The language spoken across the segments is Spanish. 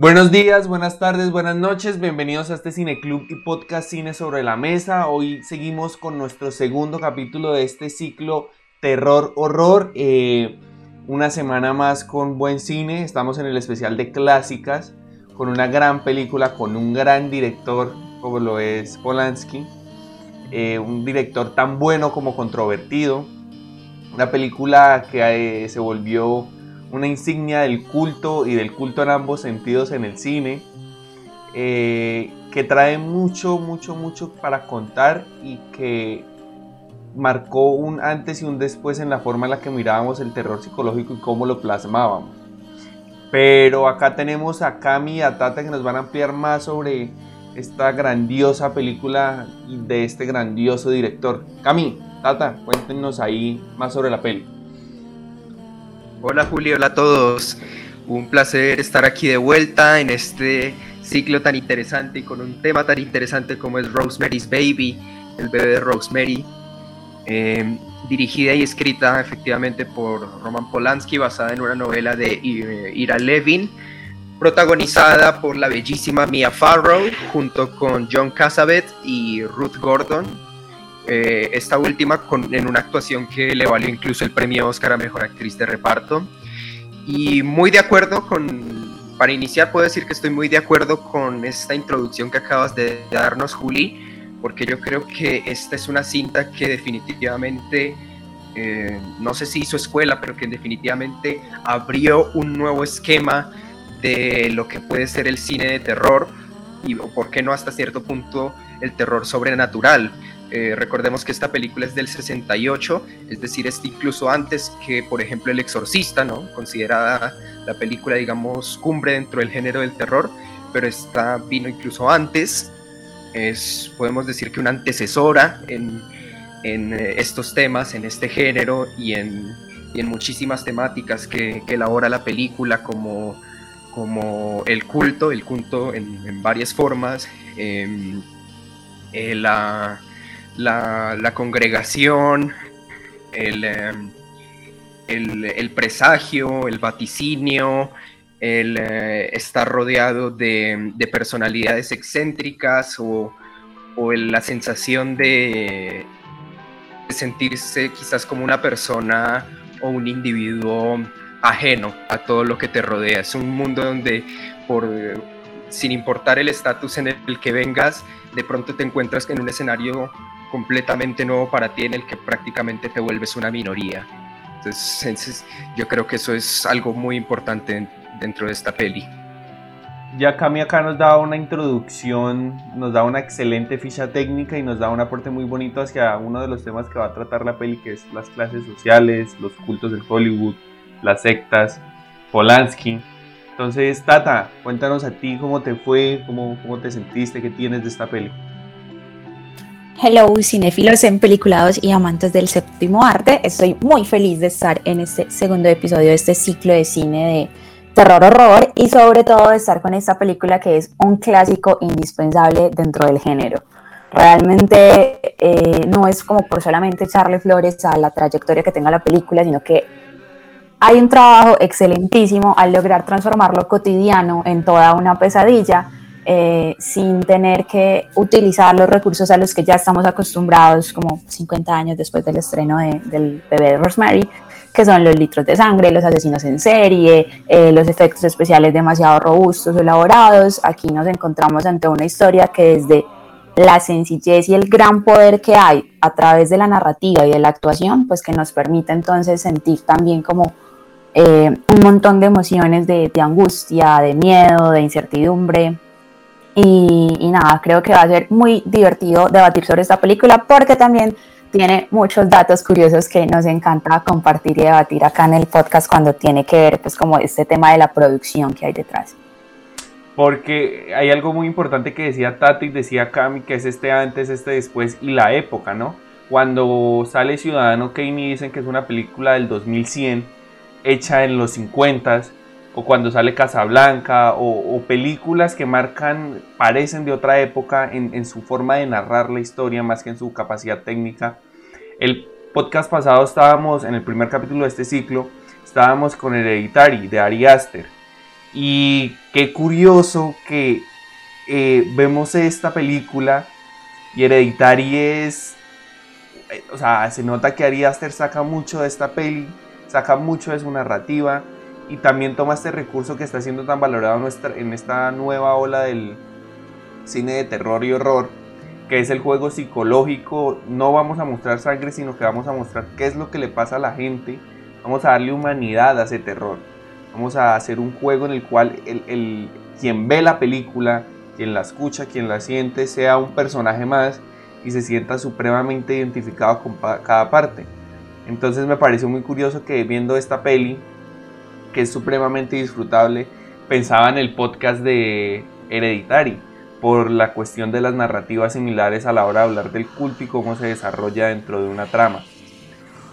Buenos días, buenas tardes, buenas noches, bienvenidos a este Cineclub y podcast Cine sobre la Mesa. Hoy seguimos con nuestro segundo capítulo de este ciclo Terror Horror. Eh, una semana más con buen cine, estamos en el especial de clásicas, con una gran película, con un gran director como lo es Polanski. Eh, un director tan bueno como controvertido. Una película que eh, se volvió una insignia del culto y del culto en ambos sentidos en el cine, eh, que trae mucho, mucho, mucho para contar y que marcó un antes y un después en la forma en la que mirábamos el terror psicológico y cómo lo plasmábamos. Pero acá tenemos a Cami y a Tata que nos van a ampliar más sobre esta grandiosa película de este grandioso director. Cami, Tata, cuéntenos ahí más sobre la peli. Hola Julio, hola a todos. Un placer estar aquí de vuelta en este ciclo tan interesante y con un tema tan interesante como es Rosemary's Baby, el bebé de Rosemary. Em, dirigida y escrita efectivamente por Roman Polanski, basada en una novela de Ira Levin, protagonizada por la bellísima Mia Farrow junto con John Cassavetes y Ruth Gordon, eh, esta última con, en una actuación que le valió incluso el premio Oscar a Mejor Actriz de Reparto. Y muy de acuerdo con, para iniciar puedo decir que estoy muy de acuerdo con esta introducción que acabas de darnos, Juli, porque yo creo que esta es una cinta que definitivamente, eh, no sé si hizo escuela, pero que definitivamente abrió un nuevo esquema de lo que puede ser el cine de terror y, por qué no, hasta cierto punto, el terror sobrenatural. Eh, recordemos que esta película es del 68, es decir, es incluso antes que, por ejemplo, El Exorcista, ¿no? Considerada la película, digamos, cumbre dentro del género del terror, pero esta vino incluso antes. Es, podemos decir que una antecesora en, en eh, estos temas, en este género y en, y en muchísimas temáticas que, que, elabora la película, como, como el culto, el culto en, varias formas, em, eh, la la, congregación, em, el, el, presagio, el vaticinio, el eh, estar rodeado de, personalidades excéntricas o, la sensación de, sentirse quizás como una persona o un individuo ajeno a todo lo que te rodea. Es un mundo donde por sin importar el estatus en el que vengas, de pronto te encuentras en un escenario completamente nuevo para ti en el que prácticamente te vuelves una minoría. Entonces, yo creo que eso es algo muy importante dentro de esta peli. Ya Cami acá nos da una introducción, nos da una excelente ficha técnica y nos da un aporte muy bonito hacia uno de los temas que va a tratar la peli, que es las clases sociales, los cultos del Hollywood, las sectas, Polanski. Entonces, Tata, cuéntanos a ti cómo te fue, cómo, cómo te sentiste, qué tienes de esta peli. Hello, cinéfilos, peliculados y amantes del séptimo arte. Estoy muy feliz de estar en este segundo episodio de este ciclo de cine de terror horror y sobre todo de estar con esta película que es un clásico indispensable dentro del género. Realmente eh, no es como por solamente echarle flores a la trayectoria que tenga la película, sino que hay un trabajo excelentísimo al lograr transformar lo cotidiano en toda una pesadilla eh, sin tener que utilizar los recursos a los que ya estamos acostumbrados como 50 años después del estreno del bebé de Rosemary, que son los litros de sangre, los asesinos en serie, eh, los efectos especiales demasiado robustos o elaborados. Aquí nos encontramos ante una historia que desde la sencillez y el gran poder que hay a través de la narrativa y de la actuación, pues que nos permite entonces sentir también como eh, un montón de emociones de, de angustia, de miedo, de incertidumbre, y, nada, creo que va a ser muy divertido debatir sobre esta película porque también tiene muchos datos curiosos que nos encanta compartir y debatir acá en el podcast cuando tiene que ver pues como este tema de la producción que hay detrás. Porque hay algo muy importante que decía Tati, decía Cami, que es este antes, este después y la época, ¿no? Cuando sale Ciudadano Kane y dicen que es una película del 2100, hecha en los 50s, o cuando sale Casablanca, o, o películas que marcan, parecen de otra época en, su forma de narrar la historia más que en su capacidad técnica. El podcast pasado estábamos, en el primer capítulo de este ciclo, estábamos con Hereditary de Ari Aster. Y qué curioso que eh, vemos esta película y Hereditary es, eh, o sea, se nota que Ari Aster saca mucho de esta peli, saca mucho de su narrativa y también toma este recurso que está siendo tan valorado en esta nueva ola del cine de terror y horror, que es el juego psicológico. No vamos a mostrar sangre, sino que vamos a mostrar qué es lo que le pasa a la gente. Vamos a darle humanidad a ese terror. Vamos a hacer un juego en el cual el, quien ve la película, quien la escucha, quien la siente, sea un personaje más y se sienta supremamente identificado con cada parte. Entonces me pareció muy curioso que viendo esta peli, que es supremamente disfrutable, pensaba en el podcast de Hereditary, por la cuestión de las narrativas similares a la hora de hablar del culto y cómo se desarrolla dentro de una trama.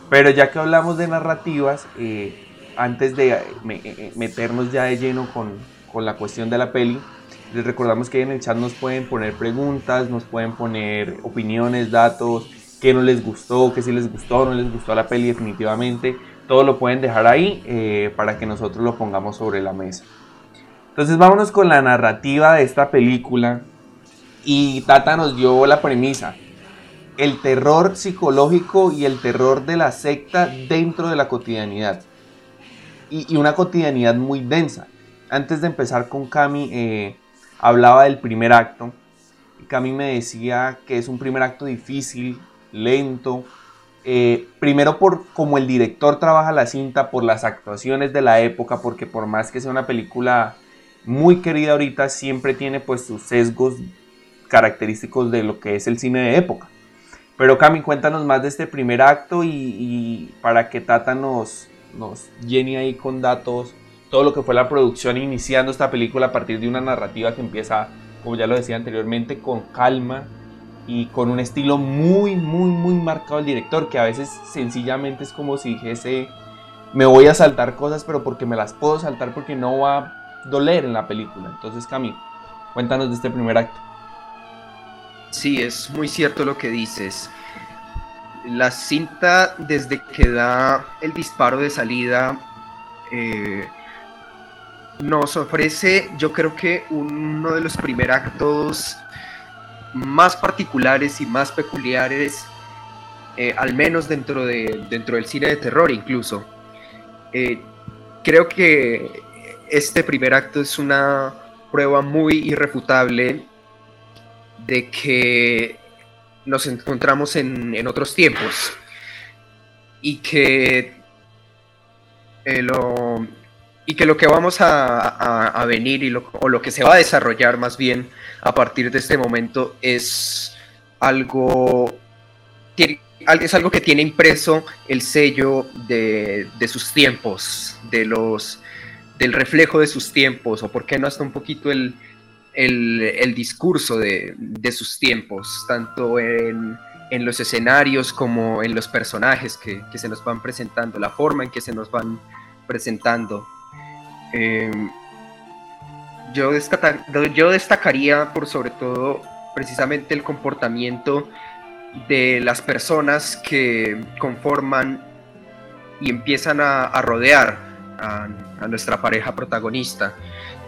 Pero ya que hablamos de narrativas, eh, antes de eh, eh, meternos ya de lleno con, con, la cuestión de la peli, les recordamos que en el chat nos pueden poner preguntas, nos pueden poner opiniones, datos, qué no les gustó, qué sí les gustó, no les gustó la peli definitivamente. Todo lo pueden dejar ahí para que nosotros lo pongamos sobre la mesa. Entonces vámonos con la narrativa de esta película. Y Tata nos dio la premisa. El terror psicológico y el terror de la secta dentro de la cotidianidad. Y, una cotidianidad muy densa. Antes de empezar con Cami, eh, hablaba del primer acto. Cami me decía que es un primer acto difícil, lento. Eh, primero por cómo el director trabaja la cinta, por las actuaciones de la época, porque por más que sea una película muy querida ahorita, siempre tiene pues sus sesgos característicos de lo que es el cine de época. Pero Cami, cuéntanos más de este primer acto y, para que Tata nos, nos llene ahí con datos todo lo que fue la producción iniciando esta película a partir de una narrativa que empieza, como ya lo decía anteriormente, con calma y con un estilo muy, muy, muy marcado del director, que a veces sencillamente es como si dijese, me voy a saltar cosas, pero porque me las puedo saltar porque no va doler en la película. Entonces, Cami, cuéntanos de este primer acto. Sí, es muy cierto lo que dices. La cinta, desde que da el disparo de salida, eh, nos ofrece, yo creo que uno de los primeros actos más particulares y más peculiares, eh, al menos dentro, de, dentro del cine de terror incluso. Eh, creo que este primer acto es una prueba muy irrefutable de que nos encontramos en, otros tiempos y que, eh, lo, y que lo que vamos a, venir y lo, o lo que se va a desarrollar más bien a partir de este momento es algo, es algo que tiene impreso el sello de, de sus tiempos, de los del reflejo de sus tiempos, o por qué no hasta un poquito el, discurso de, sus tiempos, tanto en, los escenarios como en los personajes que, se nos van presentando, la forma en que se nos van presentando. Em, yo, yo destacaría por sobre todo precisamente el comportamiento de las personas que conforman y empiezan a rodear a, nuestra pareja protagonista.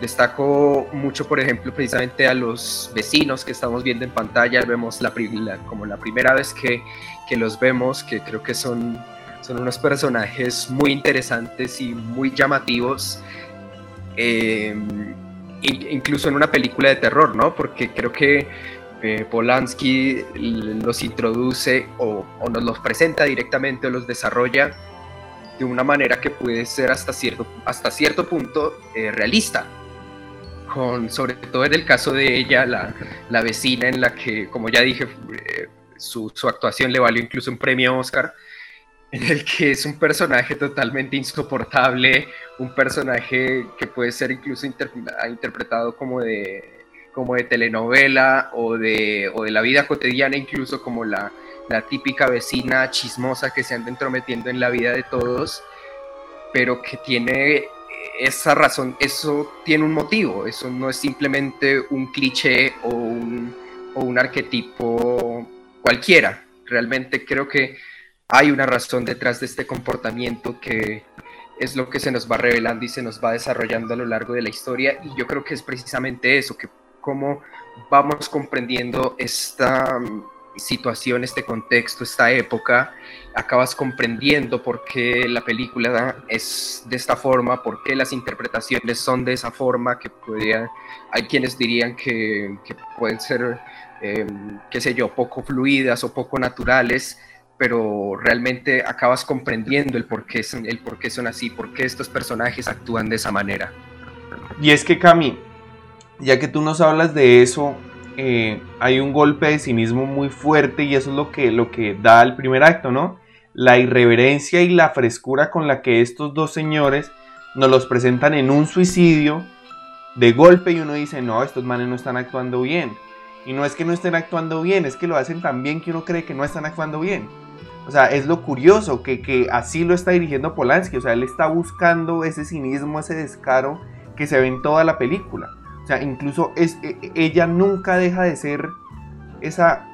Destaco mucho, por ejemplo, precisamente a los vecinos que estamos viendo en pantalla. Vemos la, como la primera vez que, que, los vemos, que creo que son, son unos personajes muy interesantes y muy llamativos. Em, incluso en una película de terror, ¿no? Porque creo que eh, Polanski los introduce o, o, nos los presenta directamente o los desarrolla de una manera que puede ser hasta cierto, hasta cierto punto eh, realista. Con, sobre todo en el caso de ella, la, la vecina en la que, como ya dije, eh, su, su, actuación le valió incluso un premio Oscar, en el que es un personaje totalmente insoportable, un personaje que puede ser incluso interpretado como de, como de telenovela o de, o de la vida cotidiana, incluso como la, la típica vecina chismosa que se anda entrometiendo en la vida de todos, pero que tiene esa razón, eso tiene un motivo, eso no es simplemente un cliché o un, o un arquetipo cualquiera. Realmente creo que hay una razón detrás de este comportamiento que, es lo que se nos va revelando y se nos va desarrollando a lo largo de la historia. Y yo creo que es precisamente eso, que cómo vamos comprendiendo esta mm, situación, este contexto, esta época, acabas comprendiendo por qué la película es de esta forma, por qué las interpretaciones son de esa forma, que podrían, hay quienes dirían que, que pueden ser, em, qué sé yo, poco fluidas o poco naturales, pero realmente acabas comprendiendo el por qué el por son así, por qué estos personajes actúan de esa manera. Y es que Cami, ya que tú nos hablas de eso, eh, hay un golpe de cinismo muy fuerte y eso es lo que, lo que da el primer acto, ¿no? La irreverencia y la frescura con la que estos dos señores nos los presentan en un suicidio de golpe y uno dice, no, estos manes no están actuando bien. Y no es que no estén actuando bien, es que lo hacen tan bien que uno cree que no están actuando bien. O sea, es lo curioso que, así lo está dirigiendo Polanski. O sea, él está buscando ese cinismo, ese descaro que se ve en toda la película. O sea, incluso es, e, e, ella nunca deja de ser esa,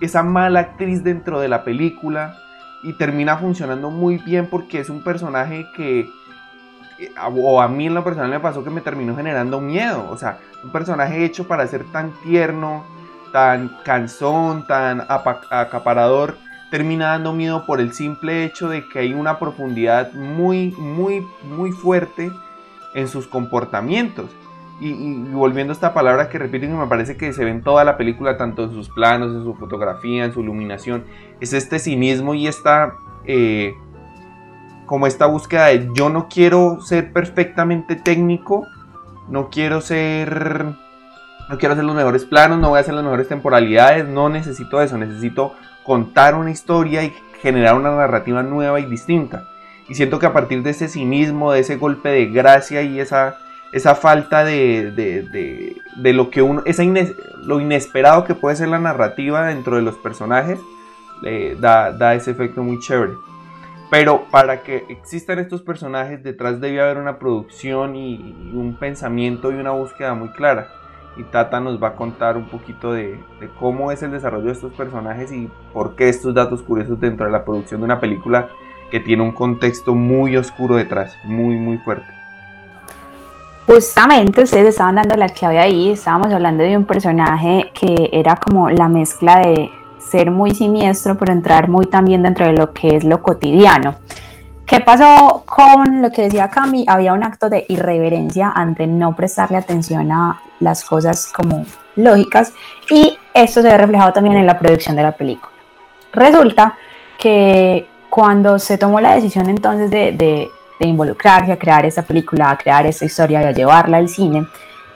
esa mala actriz dentro de la película y termina funcionando muy bien porque es un personaje que, eh, o a mí en lo personal me pasó que me terminó generando miedo. O sea, un personaje hecho para ser tan tierno, tan cansón, tan acaparador termina dando miedo por el simple hecho de que hay una profundidad muy, muy, muy fuerte en sus comportamientos. Y, volviendo a esta palabra que repito que me parece que se ve en toda la película, tanto en sus planos, en su fotografía, en su iluminación, es este cinismo y esta, eh, como esta búsqueda de yo no quiero ser perfectamente técnico, no quiero ser, no quiero hacer los mejores planos, no voy a hacer las mejores temporalidades, no necesito eso, necesito contar una historia y generar una narrativa nueva y distinta. Y siento que a partir de ese cinismo, de ese golpe de gracia y esa, esa falta de, de, lo que uno, esa lo inesperado que puede ser la narrativa dentro de los personajes, da, da ese efecto muy chévere. Pero para que existan estos personajes, detrás debe haber una producción y un pensamiento y una búsqueda muy clara y Tata nos va a contar un poquito de, cómo es el desarrollo de estos personajes y por qué estos datos curiosos dentro de la producción de una película que tiene un contexto muy oscuro detrás, muy, muy fuerte. Justamente ustedes estaban dando la clave ahí, estábamos hablando de un personaje que era como la mezcla de ser muy siniestro, pero entrar muy también dentro de lo que es lo cotidiano. ¿Qué pasó con lo que decía Cami? Había un acto de irreverencia ante no prestarle atención a las cosas como lógicas y esto se ve reflejado también en la producción de la película. Resulta que cuando se tomó la decisión entonces de, de, involucrarse a crear esta película, a crear esta historia y a llevarla al cine,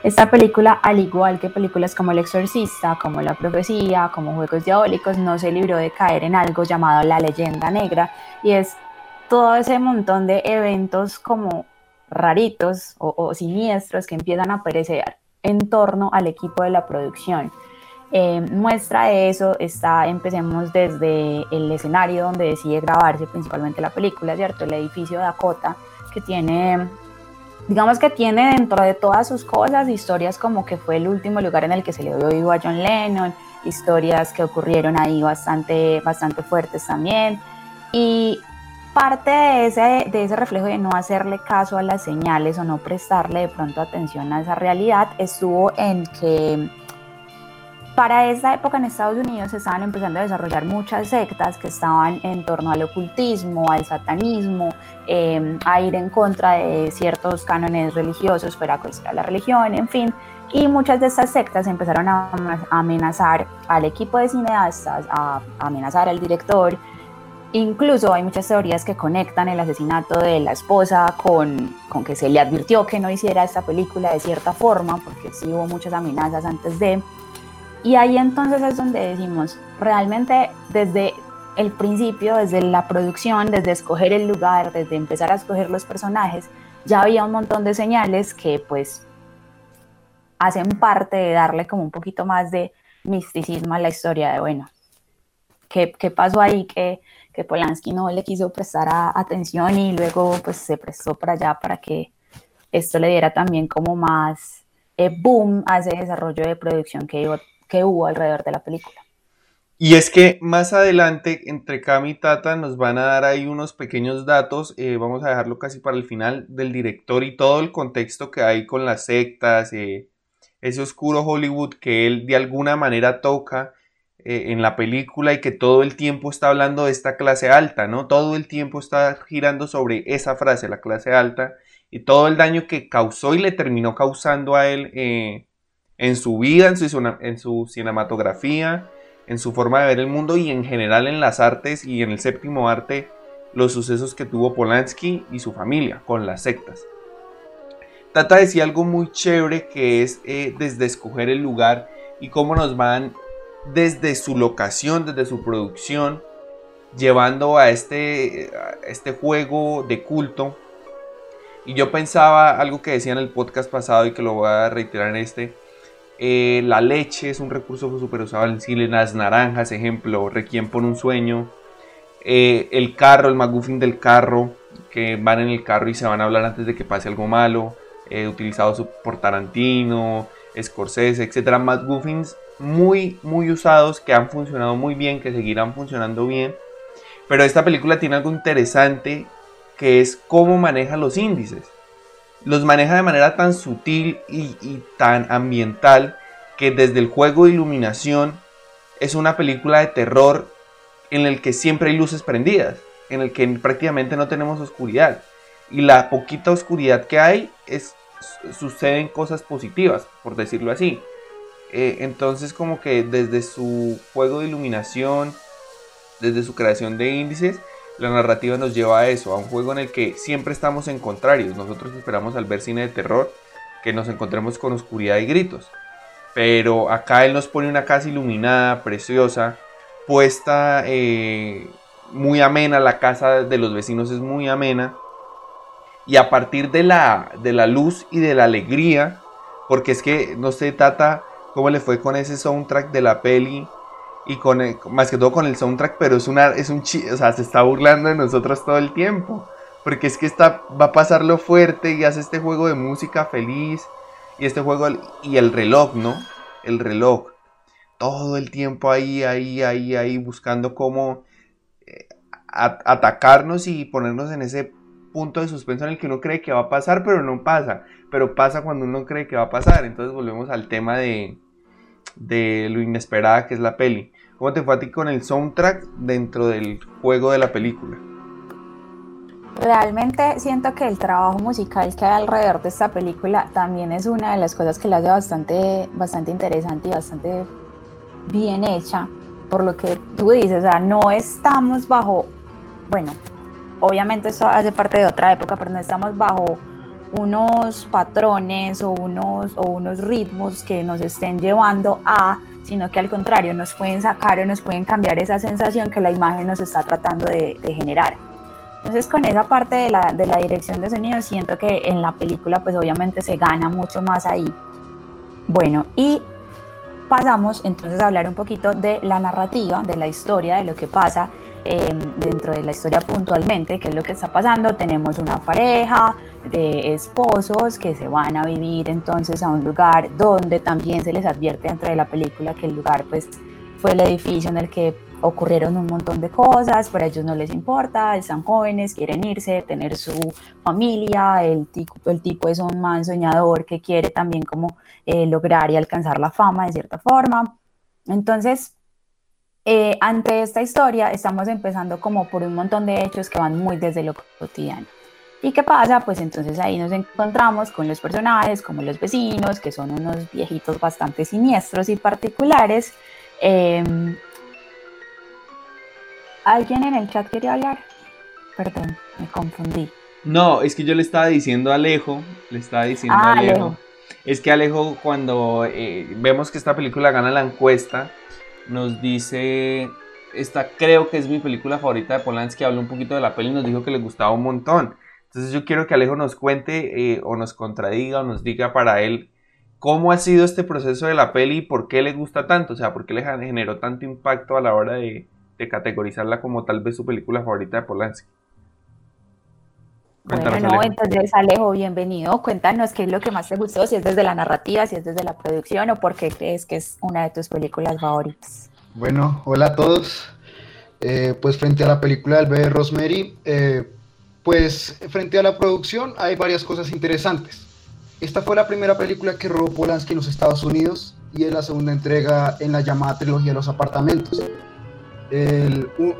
esta película, al igual que películas como El Exorcista, como La Profecía, como Juegos Diabólicos, no se libró de caer en algo llamado la leyenda negra y es todo ese montón de eventos como raritos o, siniestros que empiezan a aparecer en torno al equipo de la producción. Eh, muestra de eso está, empecemos desde el escenario donde decide grabarse principalmente la película, ¿cierto? El edificio Dakota, que tiene, digamos que tiene dentro de todas sus cosas historias como que fue el último lugar en el que se le dio vivo a John Lennon, historias que ocurrieron ahí bastante, bastante fuertes también. Y parte de ese, de ese reflejo de no hacerle caso a las señales o no prestarle de pronto atención a esa realidad estuvo en que para esa época en Estados Unidos se estaban empezando a desarrollar muchas sectas que estaban en torno al ocultismo, al satanismo, em, a ir en contra de ciertos cánones religiosos, fuera cual la religión, en fin. Y muchas de estas sectas empezaron a amenazar al equipo de cineastas, a amenazar al director, Incluso hay muchas teorías que conectan el asesinato de la esposa con, con, que se le advirtió que no hiciera esta película de cierta forma, porque sí hubo muchas amenazas antes de. Y ahí entonces es donde decimos, realmente desde el principio, desde la producción, desde escoger el lugar, desde empezar a escoger los personajes, ya había un montón de señales que pues hacen parte de darle como un poquito más de misticismo a la historia de, bueno, ¿qué, qué pasó ahí? ¿Qué, Polanski no le quiso prestar atención y luego pues se prestó para allá para que esto le diera también como más eh, boom a ese desarrollo de producción que, que hubo alrededor de la película. Y es que más adelante, entre Cami y Tata, nos van a dar ahí unos pequeños datos, eh, vamos a dejarlo casi para el final, del director y todo el contexto que hay con las sectas, eh, ese oscuro Hollywood que él de alguna manera toca eh, en la película y que todo el tiempo está hablando de esta clase alta, ¿no? Todo el tiempo está girando sobre esa frase, la clase alta, y todo el daño que causó y le terminó causando a él en su vida, en su, en su cinematografía en su forma de ver el mundo y en general en las artes y en el séptimo arte los sucesos que tuvo Polanski y su familia con las sectas. Tata decía algo muy chévere que es eh, desde escoger el lugar y cómo nos van desde su locación, desde su producción, llevando a este, este juego de culto. Y yo pensaba algo que decía en el podcast pasado y que lo voy a reiterar en este, eh, la leche es un recurso súper usado en cine. Las naranjas, ejemplo, Requiem por un sueño. Eh, el carro, el McGuffin del carro, que van en el carro y se van a hablar antes de que pase algo malo. Eh, utilizados por Tarantino, Scorsese, etc. McGuffins muy, muy usados que han funcionado muy bien, que seguirán funcionando bien. Pero esta película tiene algo interesante que es cómo maneja los índices los maneja de manera tan sutil y, tan ambiental que desde el juego de iluminación es una película de terror en el que siempre hay luces prendidas, en el que prácticamente no tenemos oscuridad. Y la poquita oscuridad que hay es, suceden cosas positivas, por decirlo así. Eh, entonces como que desde su juego de iluminación, desde su creación de índices, la narrativa nos lleva a eso, a un juego en el que siempre estamos en contrarios. Nosotros esperamos al ver cine de terror que nos encontremos con oscuridad y gritos. Pero acá él nos pone una casa iluminada, preciosa, puesta eh, muy amena, la casa de los vecinos es muy amena. Y a partir de la, de la luz y de la alegría, porque es que no sé, Tata, cómo le fue con ese soundtrack de la peli y con más que todo con el soundtrack, pero es una es un o sea, se está burlando de nosotros todo el tiempo, porque es que está va a pasar lo fuerte y hace este juego de música feliz y este juego y el reloj, ¿no? El reloj. Todo el tiempo ahí ahí ahí ahí buscando cómo eh, atacarnos y ponernos en ese punto de suspenso en el que uno cree que va a pasar, pero no pasa, pero pasa cuando uno cree que va a pasar. Entonces volvemos al tema de de lo inesperada que es la peli. ¿Cómo te fue a ti con el soundtrack dentro del juego de la película? Realmente siento que el trabajo musical que hay alrededor de esta película también es una de las cosas que la hace bastante, bastante interesante y bastante bien hecha. Por lo que tú dices, o sea, no estamos bajo, bueno, obviamente eso hace parte de otra época, pero no estamos bajo unos patrones o unos, o unos ritmos que nos estén llevando a, sino que al contrario nos pueden sacar o nos pueden cambiar esa sensación que la imagen nos está tratando de, generar. Entonces con esa parte de la, de la dirección de sonido siento que en la película pues obviamente se gana mucho más ahí. Bueno, y pasamos entonces a hablar un poquito de la narrativa, de la historia, de lo que pasa Em, dentro de la historia puntualmente, qué es lo que está pasando. Tenemos una pareja de esposos que se van a vivir entonces a un lugar donde también se les advierte dentro de la película que el lugar pues fue el edificio en el que ocurrieron un montón de cosas, pero a ellos no les importa, están jóvenes, quieren irse, tener su familia, el tipo, el tipo es un man soñador que quiere también como eh, lograr y alcanzar la fama de cierta forma. Entonces, eh, ante esta historia estamos empezando como por un montón de hechos que van muy desde lo cotidiano. ¿Y qué pasa? Pues entonces ahí nos encontramos con los personajes, como los vecinos, que son unos viejitos bastante siniestros y particulares. Em, ¿Alguien en el chat quería hablar? Perdón, me confundí. No, es que yo le estaba diciendo a Alejo, le estaba diciendo a ah, Alejo. Es que Alejo, cuando eh, vemos que esta película gana la encuesta, nos dice, esta creo que es mi película favorita de Polanski, habla un poquito de la peli y nos dijo que le gustaba un montón. Entonces yo quiero que Alejo nos cuente eh, o nos contradiga o nos diga para él cómo ha sido este proceso de la peli y por qué le gusta tanto, o sea, por qué le generó tanto impacto a la hora de, de categorizarla como tal vez su película favorita de Polanski. Bueno, entonces Alejo, bienvenido. Cuéntanos qué es lo que más te gustó, si es desde la narrativa, si es desde la producción o por qué crees que es una de tus películas favoritas. Bueno, hola a todos. Eh, pues frente a la película del bebé Rosemary, eh, pues frente a la producción hay varias cosas interesantes. Esta fue la primera película que robó Polanski en los Estados Unidos y es la segunda entrega en la llamada trilogía de los apartamentos.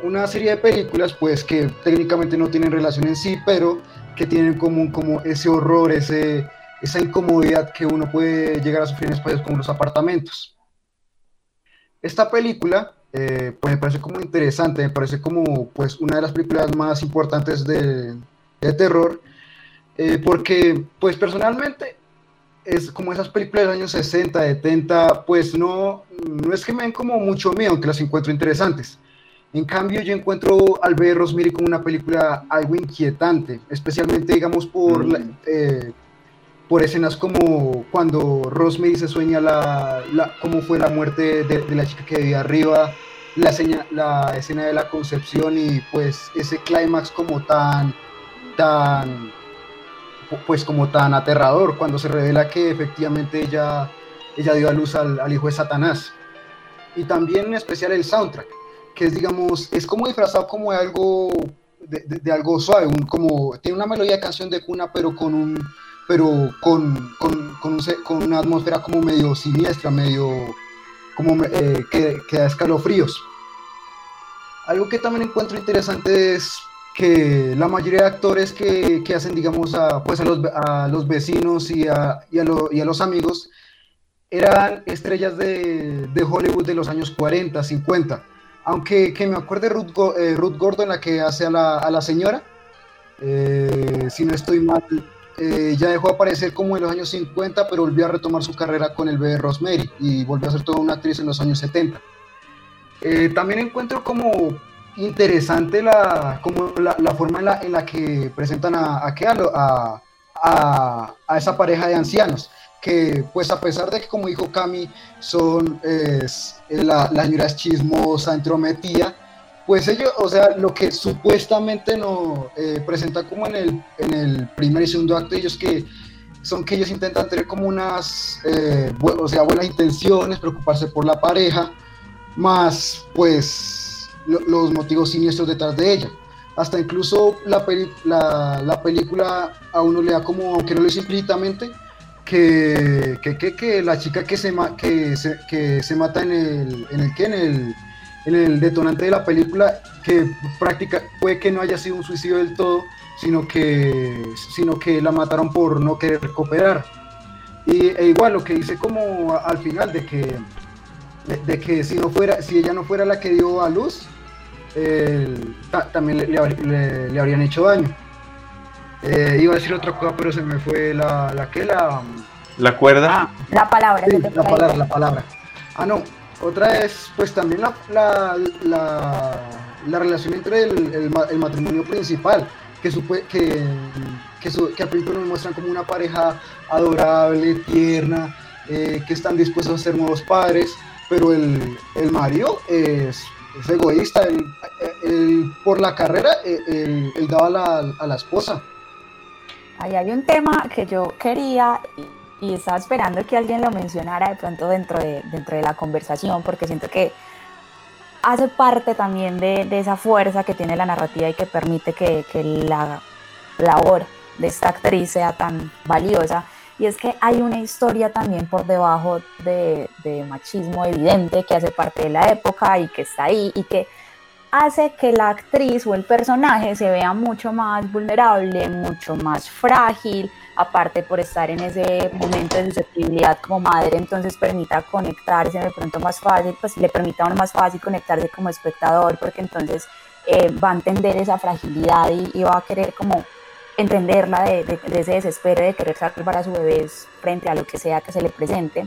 una serie de películas pues que técnicamente no tienen relación en sí, pero que tienen en común como ese horror, ese, esa incomodidad que uno puede llegar a sufrir en espacios como los apartamentos. Esta película eh, pues me parece como interesante, me parece como pues una de las películas más importantes de, de terror, eh, porque pues personalmente es como esas películas de los años 60, 70, pues no, no es que me den como mucho miedo, aunque las encuentro interesantes. En cambio, yo encuentro al ver Rosemary como una película algo inquietante, especialmente, digamos, por, mm. eh, por escenas como cuando Rosemary se sueña la, la cómo fue la muerte de, la chica que vivía arriba, la, la escena de la concepción y pues ese clímax como tan, tan, pues como tan aterrador cuando se revela que efectivamente ella, ella dio a luz al, al hijo de Satanás. Y también en especial el soundtrack que es, digamos, es como disfrazado como de algo, de, algo suave, un, como, tiene una melodía de canción de cuna, pero con un, pero con, con, con, con una atmósfera como medio siniestra, medio, como eh, que, que, da escalofríos. Algo que también encuentro interesante es que la mayoría de actores que, que hacen, digamos, a, pues a, los, a los vecinos y a, y, a y a, los amigos eran estrellas de, de Hollywood de los años 40, 50 aunque que me acuerde Ruth, eh, Ruth Gordon, la que hace a la, señora, eh, si no estoy mal, eh, ya dejó de aparecer como en los años 50, pero volvió a retomar su carrera con el bebé Rosemary y volvió a ser toda una actriz en los años 70. también encuentro como interesante la, como la forma en la, en la, que presentan a, a, a, a esa pareja de ancianos que pues a pesar de que como dijo Cami son la, la señora es chismosa, entrometida, pues ellos, o sea, lo que supuestamente nos eh, presenta como en el, en el primer y segundo acto, ellos que son que ellos intentan tener como unas, eh, o sea, buenas intenciones, preocuparse por la pareja, más pues los motivos siniestros detrás de ella. Hasta incluso la, la, la película a uno le da como, aunque no lo dice implícitamente, que, que, que, la chica que se, que se, que se mata en el, en el, en el, en el detonante de la película, que práctica, puede que no haya sido un suicidio del todo, sino que, sino que la mataron por no querer cooperar. Y e igual lo que dice como al final de que, de, que si, no fuera, si ella no fuera la que dio a luz, también le, le habrían hecho daño. Eh, iba a decir otra cosa, pero se me fue la, la que la. ¿La cuerda? Ah, la palabra. la palabra, la palabra. Ah, no. Otra es, pues también la, la, la, relación entre el, el, matrimonio principal, que, supue, que, que, que al principio nos muestran como una pareja adorable, tierna, eh, que están dispuestos a ser nuevos padres, pero el, el marido es, es egoísta, él, por la carrera, él, daba la, a la esposa. Ahí hay un tema que yo quería y, estaba esperando que alguien lo mencionara de pronto dentro de, dentro de la conversación, porque siento que hace parte también de, esa fuerza que tiene la narrativa y que permite que, la labor de esta actriz sea tan valiosa. Y es que hay una historia también por debajo de, de machismo evidente que hace parte de la época y que está ahí y que hace que la actriz o el personaje se vea mucho más vulnerable, mucho más frágil, aparte por estar en ese momento de susceptibilidad como madre, entonces permita conectarse de pronto más fácil, pues le permita a uno más fácil conectarse como espectador, porque entonces eh, va a entender esa fragilidad y, va a querer como entenderla de, ese desespero de querer salvar a su bebé frente a lo que sea que se le presente.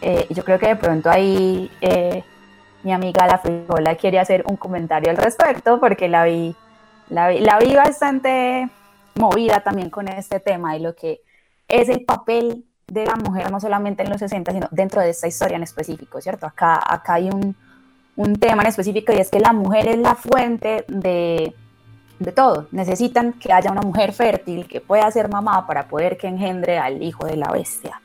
Eh, yo creo que de pronto ahí... Eh, mi amiga la frijola quiere hacer un comentario al respecto porque la vi, la vi, bastante movida también con este tema y lo que es el papel de la mujer no solamente en los 60, sino dentro de esta historia en específico, ¿cierto? Acá, acá hay un, un tema en específico y es que la mujer es la fuente de, de todo. Necesitan que haya una mujer fértil que pueda ser mamá para poder que engendre al hijo de la bestia.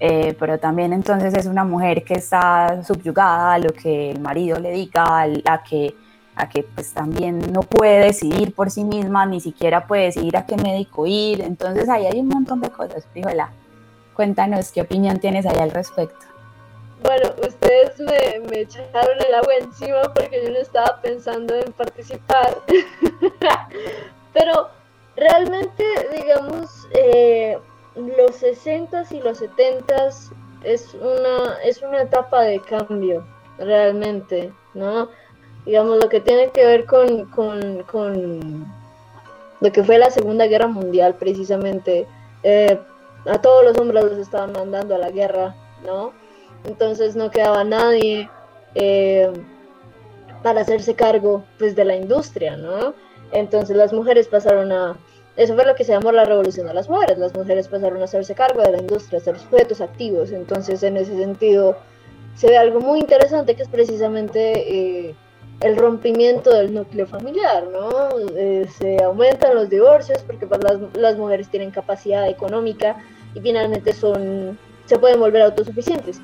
Eh, pero también entonces es una mujer que está subyugada a lo que el marido le diga, a, que, a que pues también no puede decidir por sí misma, ni siquiera puede decidir a qué médico ir, entonces ahí hay un montón de cosas, Fíjala, cuéntanos qué opinión tienes ahí al respecto. Bueno, ustedes me, me, echaron el agua encima porque yo no estaba pensando en participar. Pero realmente, digamos, eh, los 60s y los 70s es una, es una etapa de cambio, realmente, ¿no? Digamos, lo que tiene que ver con, con, con lo que fue la Segunda Guerra Mundial, precisamente. Eh, a todos los hombres los estaban mandando a la guerra, ¿no? Entonces no quedaba nadie eh, para hacerse cargo, pues, de la industria, ¿no? Entonces las mujeres pasaron a eso fue lo que se llamó la revolución de las mujeres. Las mujeres pasaron a hacerse cargo de la industria, a ser sujetos activos. Entonces, en ese sentido, se ve algo muy interesante que es precisamente eh, el rompimiento del núcleo familiar, ¿no? Eh, se aumentan los divorcios porque pues, las, las, mujeres tienen capacidad económica y finalmente son, se pueden volver autosuficientes.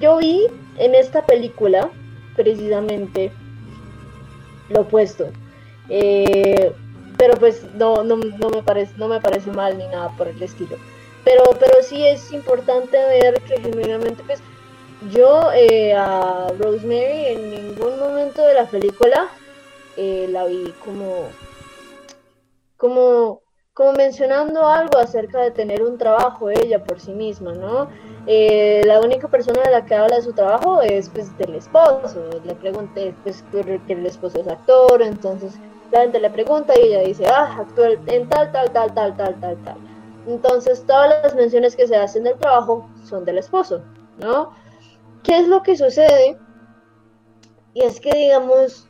Yo vi en esta película precisamente lo opuesto. Eh, pero pues no, no, no, me parece, no me parece mal ni nada por el estilo. Pero, pero sí es importante ver que genuinamente pues yo eh, a Rosemary en ningún momento de la película eh, la vi como, como, como mencionando algo acerca de tener un trabajo ella por sí misma, ¿no? Eh, la única persona de la que habla de su trabajo es pues del esposo. Le pregunté pues que el esposo es actor, entonces la gente le pregunta y ella dice, ah, actúa en tal, tal, tal, tal, tal, tal, tal. Entonces todas las menciones que se hacen del trabajo son del esposo, ¿no? ¿Qué es lo que sucede? Y es que, digamos,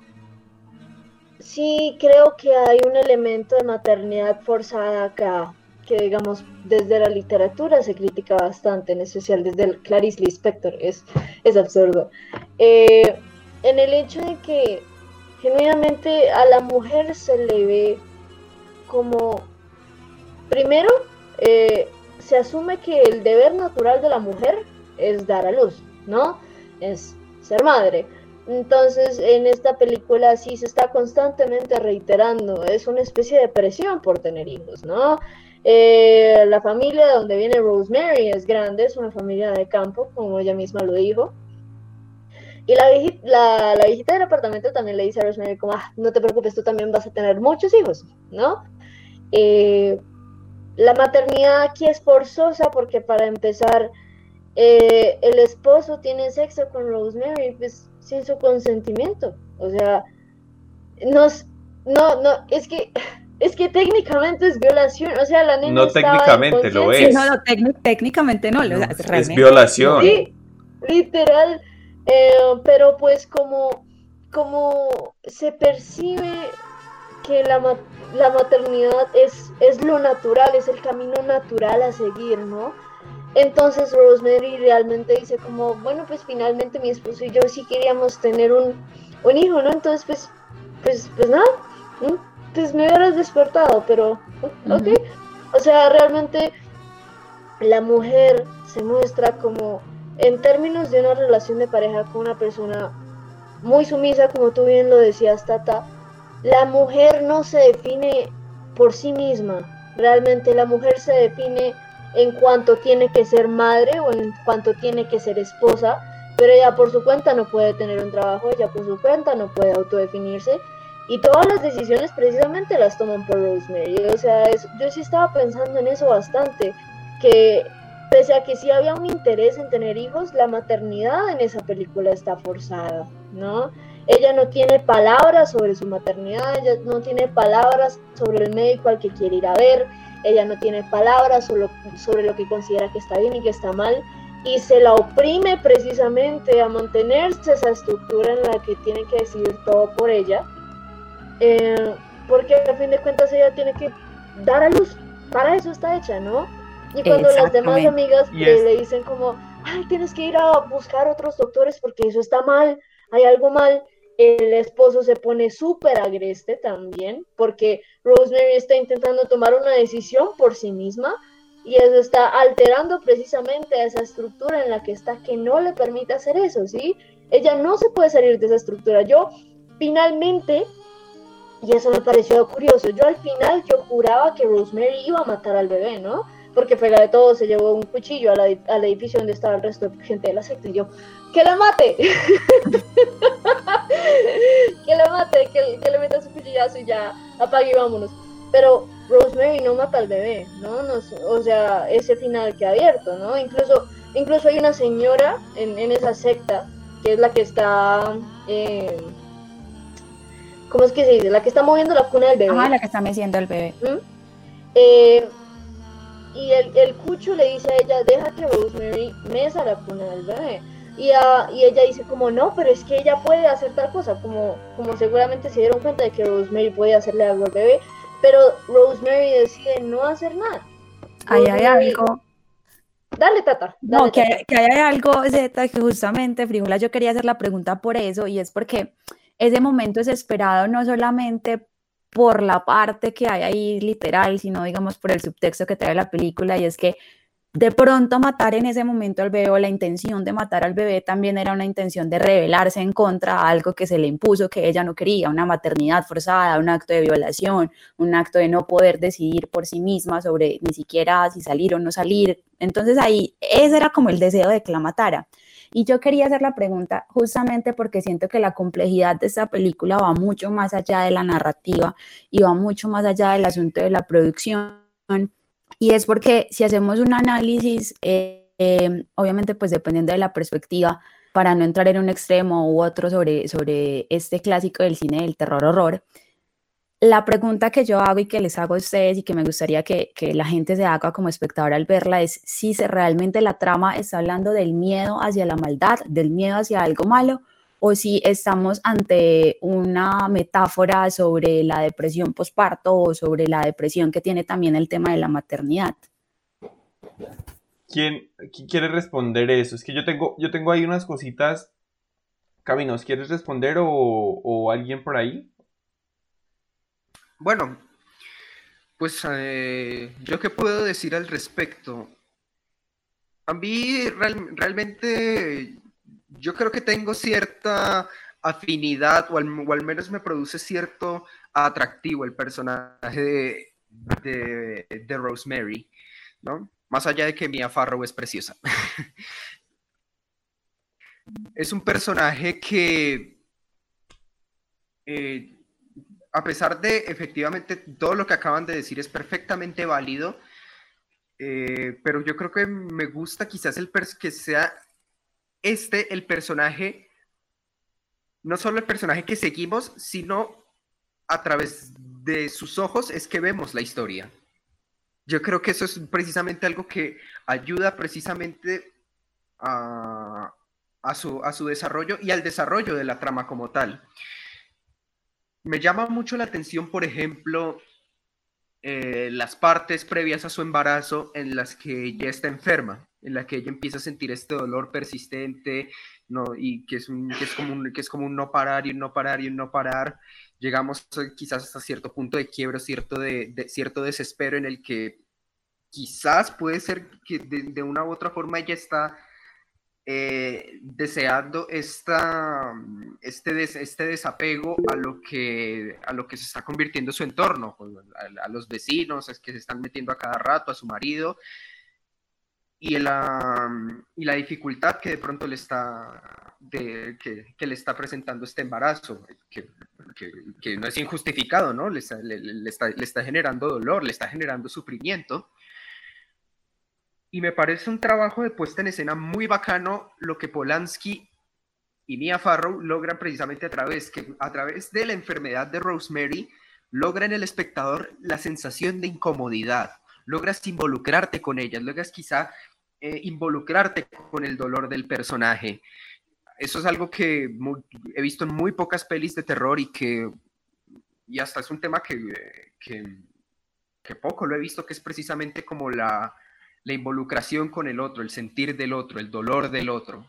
sí creo que hay un elemento de maternidad forzada acá, que digamos desde la literatura se critica bastante, en especial desde el Clarice Lispector, es, es absurdo. Eh, en el hecho de que genuinamente a la mujer se le ve como, primero, eh, se asume que el deber natural de la mujer es dar a luz, ¿no? Es ser madre. Entonces, en esta película sí se está constantemente reiterando, es una especie de presión por tener hijos, ¿no? Eh, la familia de donde viene Rosemary es grande, es una familia de campo, como ella misma lo dijo. Y la, la, la, viejita del apartamento también le dice a Rosemary como, ah, no te preocupes, tú también vas a tener muchos hijos, ¿no? Eh, la maternidad aquí es forzosa porque para empezar, eh, el esposo tiene sexo con Rosemary pues, sin su consentimiento. O sea, no, no, no, es que... Es que técnicamente es violación, o sea, la nena No técnicamente lo es. no, no técnicamente no, no es, es violación. Sí, literal, eh, pero pues como, como se percibe que la, la maternidad es, es lo natural, es el camino natural a seguir, ¿no? Entonces Rosemary realmente dice como, bueno, pues finalmente mi esposo y yo sí queríamos tener un, un hijo, ¿no? Entonces, pues, pues, pues nada, pues me hubieras despertado, pero, ok. O sea, realmente la mujer se muestra como en términos de una relación de pareja con una persona muy sumisa, como tú bien lo decías, Tata, la mujer no se define por sí misma. Realmente la mujer se define en cuanto tiene que ser madre o en cuanto tiene que ser esposa, pero ella por su cuenta no puede tener un trabajo, ella por su cuenta no puede autodefinirse. Y todas las decisiones precisamente las toman por Rosemary. O sea, yo sí estaba pensando en eso bastante, que Pese a que sí había un interés en tener hijos, la maternidad en esa película está forzada, ¿no? Ella no tiene palabras sobre su maternidad, ella no tiene palabras sobre el médico al que quiere ir a ver, ella no tiene palabras sobre, lo que considera que está bien y que está mal, y se la oprime precisamente a mantenerse esa estructura en la que tiene que decidir todo por ella, eh, porque a fin de cuentas ella tiene que dar a luz, para eso está hecha, ¿no? Y cuando las demás amigas le, dicen como, ay, tienes que ir a buscar otros doctores porque eso está mal, hay algo mal, el esposo se pone súper agreste también porque Rosemary está intentando tomar una decisión por sí misma Y eso está alterando precisamente esa estructura en la que está, que no le permite hacer eso, ¿sí? Ella no se puede salir de esa estructura. Yo finalmente, y eso me pareció curioso, yo al final yo juraba que Rosemary iba a matar al bebé, ¿no? Porque fuera de todo se llevó un cuchillo al edificio donde estaba el resto de gente de la secta y yo, ¡que la mate! que la mate, que, le meta su cuchillazo y ya apague y vámonos. Pero Rosemary no mata al bebé, ¿no? no o sea, ese final queda abierto, ¿no? Incluso, incluso hay una señora en, en esa secta que es la que está... Eh, ¿Cómo es que se dice? La que está moviendo la cuna del bebé. Ah, la que está meciendo el bebé. Eh, y el, el, cucho le dice a ella, deja que Rosemary mesa la cuna del bebé. Y, y, ella dice como, no, pero es que ella puede hacer tal cosa, como, como seguramente se dieron cuenta de que Rosemary puede hacerle algo al bebé, pero Rosemary decide no hacer nada. Ahí hay algo. Dale, Tata. no, Que, hay, que, hay algo, Zeta, que justamente, Frijola, yo quería hacer la pregunta por eso, y es porque ese momento es esperado no solamente por la parte que hay ahí literal, sino digamos por el subtexto que trae la película, y es que de pronto matar en ese momento al bebé o la intención de matar al bebé también era una intención de rebelarse en contra de algo que se le impuso que ella no quería, una maternidad forzada, un acto de violación, un acto de no poder decidir por sí misma sobre ni siquiera si salir o no salir. Entonces ahí ese era como el deseo de que la matara. Y yo quería hacer la pregunta justamente porque siento que la complejidad de esta película va mucho más allá de la narrativa y va mucho más allá del asunto de la producción. Y es porque si hacemos un análisis, eh, em, obviamente pues dependiendo de la perspectiva, para no entrar en un extremo u otro sobre, sobre este clásico del cine del terror horror, la pregunta que yo hago y que les hago a ustedes y que me gustaría que, la gente se haga como espectador al verla es si realmente la trama está hablando del miedo hacia la maldad, del miedo hacia algo malo, o si estamos ante una metáfora sobre la depresión posparto o sobre la depresión que tiene también el tema de la maternidad. ¿Quién, quiere responder eso? Es que yo tengo, yo tengo ahí unas cositas. Caminos, ¿quieres responder o, alguien por ahí? Bueno, pues eh, yo qué puedo decir al respecto. A mí realmente yo creo que tengo cierta afinidad o al, menos me produce cierto atractivo el personaje de, Rosemary, ¿no? Más allá de que Mia Farrow es preciosa. es un personaje que, eh, a pesar de efectivamente todo lo que acaban de decir es perfectamente válido, eh, pero yo creo que me gusta quizás el que sea este, el personaje, no solo el personaje que seguimos, sino a través de sus ojos es que vemos la historia. Yo creo que eso es precisamente algo que ayuda precisamente a, su, a su desarrollo y al desarrollo de la trama como tal. Me llama mucho la atención, por ejemplo, eh, las partes previas a su embarazo en las que ella está enferma en la que ella empieza a sentir este dolor persistente, ¿no? Y que es, un, que es, como, un, que es como un no parar y un no parar y un no parar. Llegamos quizás hasta cierto punto de quiebro, cierto, de, cierto desespero en el que quizás puede ser que de, una u otra forma ella está eh, deseando esta, este, este desapego a lo, que, a lo que se está convirtiendo su entorno, a, a los vecinos, es que se están metiendo a cada rato, a su marido, y la, y la dificultad que de pronto le está, que, le está presentando este embarazo, que, que, no es injustificado, ¿no? Le está, le, está, le está generando dolor, le está generando sufrimiento. Y me parece un trabajo de puesta en escena muy bacano lo que Polanski y Mia Farrow logran precisamente a través, que a través de la enfermedad de Rosemary, logran en el espectador la sensación de incomodidad, logras involucrarte con ellas, logras quizá eh, involucrarte con el dolor del personaje. Eso es algo que he visto en muy pocas pelis de terror y que y hasta es un tema que, que, poco lo he visto, que es precisamente como la, la involucración con el otro, el sentir del otro, el dolor del otro.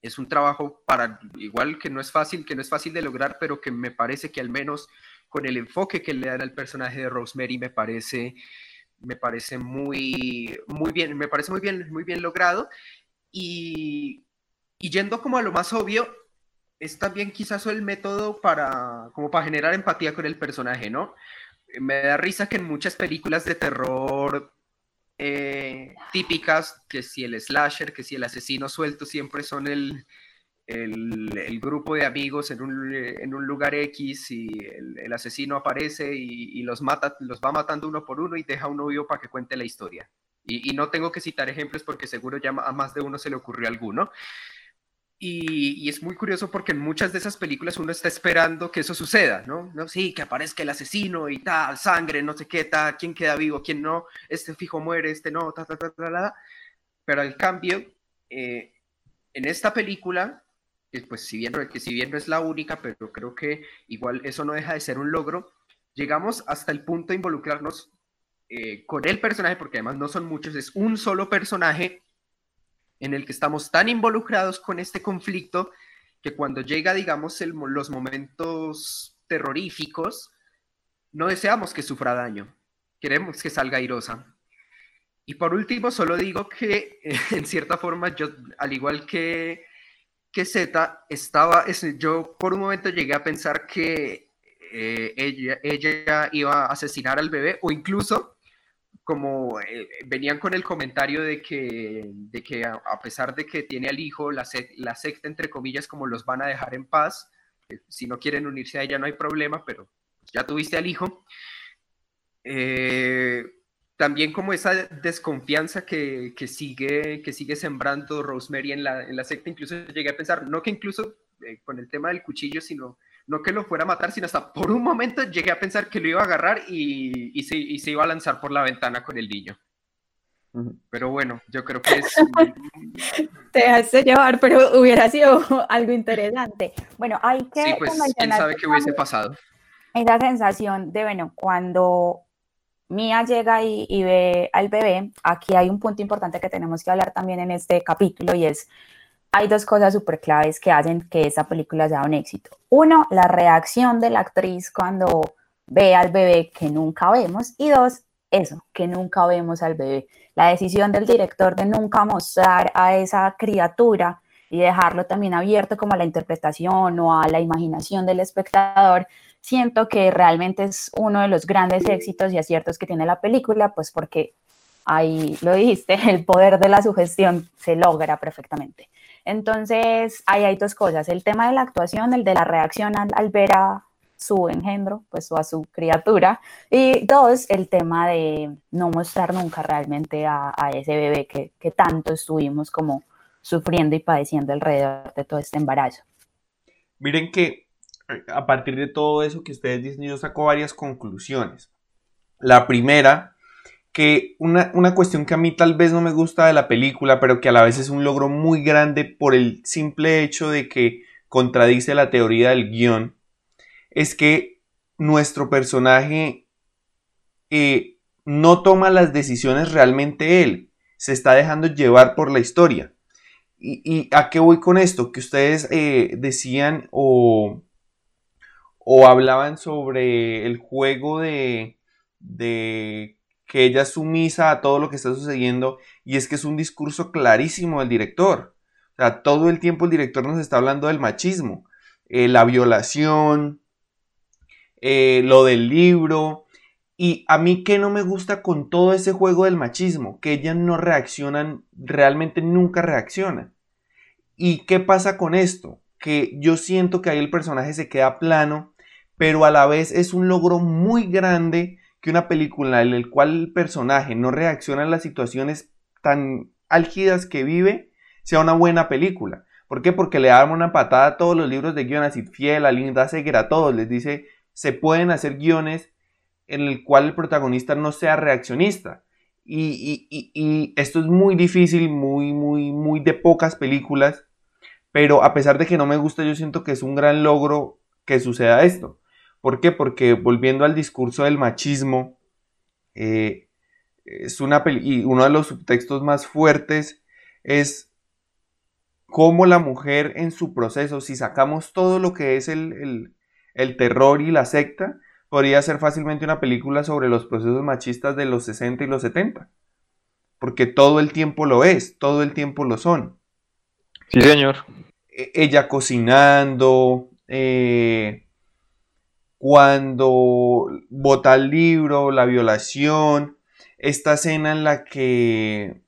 Es un trabajo para, igual que no es fácil, que no es fácil de lograr, pero que me parece que al menos con el enfoque que le dan al personaje de Rosemary me parece me parece muy, muy bien, me parece muy bien, muy bien logrado. Y, y yendo como a lo más obvio, es también quizás el método para, como para generar empatía con el personaje, ¿no? Me da risa que en muchas películas de terror eh, típicas, que si el slasher, que si el asesino suelto siempre son el, el, grupo de amigos en un, en un lugar X y el, asesino aparece y, los mata, los va matando uno por uno y deja un novio para que cuente la historia. Y, y, no tengo que citar ejemplos porque seguro ya a más de uno se le ocurrió alguno. Y, es muy curioso porque en muchas de esas películas uno está esperando que eso suceda, ¿no? ¿no? Sí, que aparezca el asesino y tal, sangre, no sé qué, tal, quién queda vivo, quién no, este fijo muere, este no, ta, ta, ta, ta, ta. Pero al cambio, eh, en esta película, pues si bien, que si bien no es la única, pero creo que igual eso no deja de ser un logro, llegamos hasta el punto de involucrarnos eh, con el personaje, porque además no son muchos, es un solo personaje en el que estamos tan involucrados con este conflicto que cuando llega, digamos, los momentos terroríficos, no deseamos que sufra daño, queremos que salga airosa. Y por último, solo digo que en cierta forma yo, al igual que, que Z, estaba, yo por un momento llegué a pensar que eh, ella, ella iba a asesinar al bebé o incluso como eh, venían con el comentario de que, de que a, pesar de que tiene al hijo, la, la, secta, entre comillas, como los van a dejar en paz, eh, si no quieren unirse a ella no hay problema, pero ya tuviste al hijo. Eh, también como esa desconfianza que, que, sigue, que sigue sembrando Rosemary en la, en la secta, incluso llegué a pensar, no que incluso con el tema del cuchillo, sino no que lo fuera a matar, sino hasta por un momento llegué a pensar que lo iba a agarrar y, y, se, se, iba a lanzar por la ventana con el niño. Pero bueno, yo creo que es... Te dejaste llevar, pero hubiera sido algo interesante. Bueno, hay que... Sí, pues, quién sabe qué hubiese pasado. Esa sensación de, bueno, cuando Mía llega y, y ve al bebé, aquí hay un punto importante que tenemos que hablar también en este capítulo y es hay dos cosas súper claves que hacen que esa película sea un éxito. Uno, la reacción de la actriz cuando ve al bebé que nunca vemos. Y dos, eso, que nunca vemos al bebé. La decisión del director de nunca mostrar a esa criatura y dejarlo también abierto como a la interpretación o a la imaginación del espectador, siento que realmente es uno de los grandes éxitos y aciertos que tiene la película, pues porque ahí lo dijiste, el poder de la sugestión se logra perfectamente. Entonces, ahí hay dos cosas, el tema de la actuación, el de la reacción al, ver a su engendro, pues o a su criatura, y dos, el tema de no mostrar nunca realmente a, ese bebé que, que tanto estuvimos como sufriendo y padeciendo alrededor de todo este embarazo. Miren que eh, a partir de todo eso que ustedes dicen, yo saco varias conclusiones. La primera que una, cuestión que a mí tal vez no me gusta de la película, pero que a la vez es un logro muy grande por el simple hecho de que contradice la teoría del guion, es que nuestro personaje eh, no toma las decisiones realmente él, se está dejando llevar por la historia. ¿Y, a qué voy con esto? Que ustedes eh, decían o, o hablaban sobre el juego de, de que ella es sumisa a todo lo que está sucediendo y es que es un discurso clarísimo del director. O sea, todo el tiempo el director nos está hablando del machismo, eh, la violación, eh, lo del libro. Y a mí que no me gusta con todo ese juego del machismo, que ellas no reaccionan, realmente nunca reaccionan. ¿Y qué pasa con esto? Que yo siento que ahí el personaje se queda plano, pero a la vez es un logro muy grande que una película en la cual el personaje no reacciona a las situaciones tan álgidas que vive sea una buena película. ¿Por qué? Porque le da una patada a todos los libros de guiones y Fiel, a Linda Seger, a todos. Les dice, se pueden hacer guiones en el cual el protagonista no sea reaccionista. Y, y, esto es muy difícil, muy, muy, muy de pocas películas. Pero a pesar de que no me gusta, yo siento que es un gran logro que suceda esto. ¿Por qué? Porque volviendo al discurso del machismo, eh, es una y uno de los subtextos más fuertes es cómo la mujer en su proceso, si sacamos todo lo que es el, terror y la secta, podría ser fácilmente una película sobre los procesos machistas de los 60 y los 70. Porque todo el tiempo lo es, todo el tiempo lo son. Sí, señor. E, ella cocinando, eh, cuando bota el libro, la violación, esta escena en la que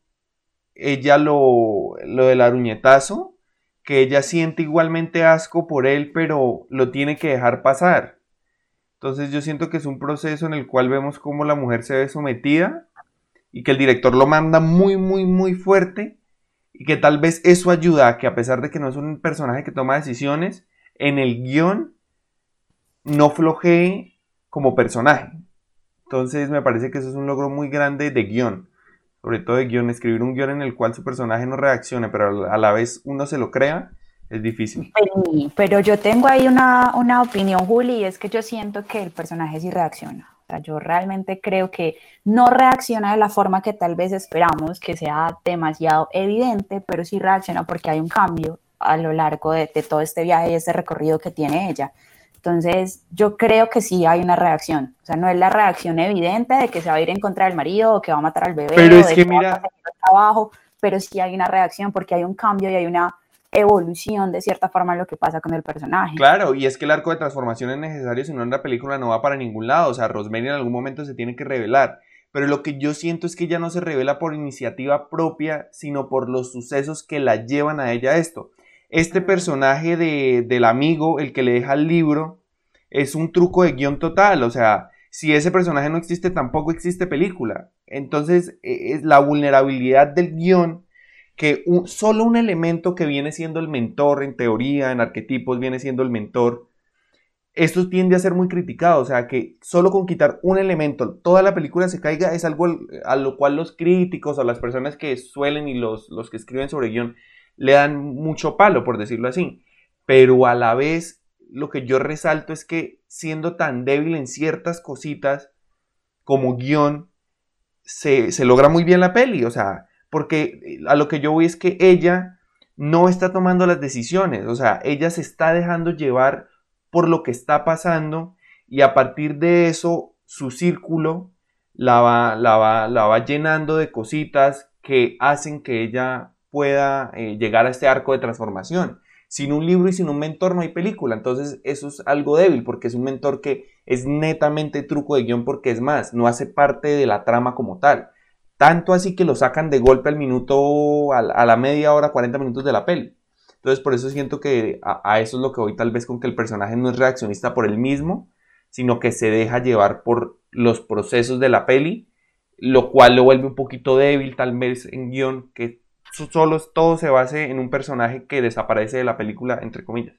ella lo, lo del aruñetazo, que ella siente igualmente asco por él, pero lo tiene que dejar pasar. Entonces yo siento que es un proceso en el cual vemos cómo la mujer se ve sometida y que el director lo manda muy, muy, muy fuerte y que tal vez eso ayuda a que a pesar de que no es un personaje que toma decisiones, en el guion no flojee como personaje. Entonces me parece que eso es un logro muy grande de guion. Sobre todo de guion, escribir un guion en el cual su personaje no reaccione, pero a la vez uno se lo crea, es difícil. Pero, yo tengo ahí una, una, opinión, Juli, y es que yo siento que el personaje sí reacciona. O sea, yo realmente creo que no reacciona de la forma que tal vez esperamos, que sea demasiado evidente, pero sí reacciona porque hay un cambio a lo largo de, de todo este viaje y este recorrido que tiene ella. Entonces, yo creo que sí hay una reacción. O sea, no es la reacción evidente de que se va a ir en contra del marido o que va a matar al bebé pero o es de que, que va a mira... trabajo, pero sí hay una reacción porque hay un cambio y hay una evolución de cierta forma lo que pasa con el personaje. Claro, y es que el arco de transformación es necesario, si no en la película no va para ningún lado. O sea, Rosemary en algún momento se tiene que revelar. Pero lo que yo siento es que ella no se revela por iniciativa propia, sino por los sucesos que la llevan a ella a esto. Este personaje de, del amigo, el que le deja el libro, es un truco de guion total. O sea, si ese personaje no existe, tampoco existe película. Entonces, e, es la vulnerabilidad del guion que solo un elemento que viene siendo el mentor, en teoría, en arquetipos, viene siendo el mentor, esto tiende a ser muy criticado, o sea, que solo con quitar un elemento toda la película se caiga es algo a lo cual los críticos o las personas que suelen y los, los que escriben sobre guion le dan mucho palo, por decirlo así, pero a la vez lo que yo resalto es que siendo tan débil en ciertas cositas como guion, se, se logra muy bien la peli, o sea, porque a lo que yo voy es que ella no está tomando las decisiones, o sea, ella se está dejando llevar por lo que está pasando y a partir de eso su círculo la va, la va, la va llenando de cositas que hacen que ella pueda eh, llegar a este arco de transformación. Sin un libro y sin un mentor no hay película, entonces eso es algo débil porque es un mentor que es netamente truco de guion porque es más, no hace parte de la trama como tal. Tanto así que lo sacan de golpe al minuto, a, la media hora, 40 minutos de la peli. Entonces por eso siento que a, a, eso es lo que voy tal vez con que el personaje no es reaccionista por él mismo, sino que se deja llevar por los procesos de la peli, lo cual lo vuelve un poquito débil tal vez en guion, que solo todo se base en un personaje que desaparece de la película, entre comillas.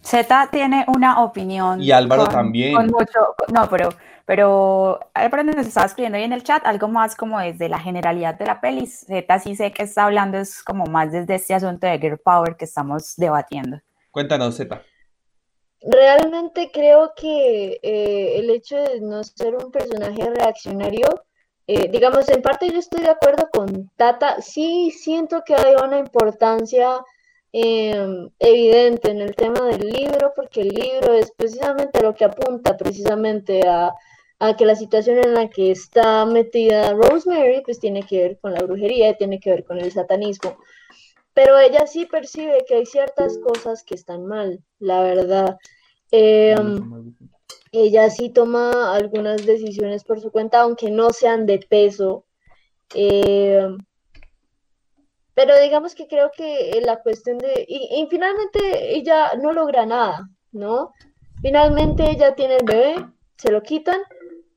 Z tiene una opinión. Y Álvaro con, también. Con mucho, no, pero, pero Álvaro nos estaba escribiendo ahí en el chat algo más como desde la generalidad de la peli. Z sí sé que está hablando es como más desde este asunto de Girl Power que estamos debatiendo. Cuéntanos, Z. Realmente creo que eh, el hecho de no ser un personaje reaccionario, eh, digamos, en parte yo estoy de acuerdo con Tata, sí siento que hay una importancia eh, evidente en el tema del libro, porque el libro es precisamente lo que apunta precisamente a, a, que la situación en la que está metida Rosemary, pues tiene que ver con la brujería, tiene que ver con el satanismo. Pero ella sí percibe que hay ciertas cosas que están mal, la verdad. Eh, ella sí toma algunas decisiones por su cuenta, aunque no sean de peso. Eh, pero digamos que creo que la cuestión de... Y, y, finalmente ella no logra nada, ¿no? Finalmente ella tiene el bebé, se lo quitan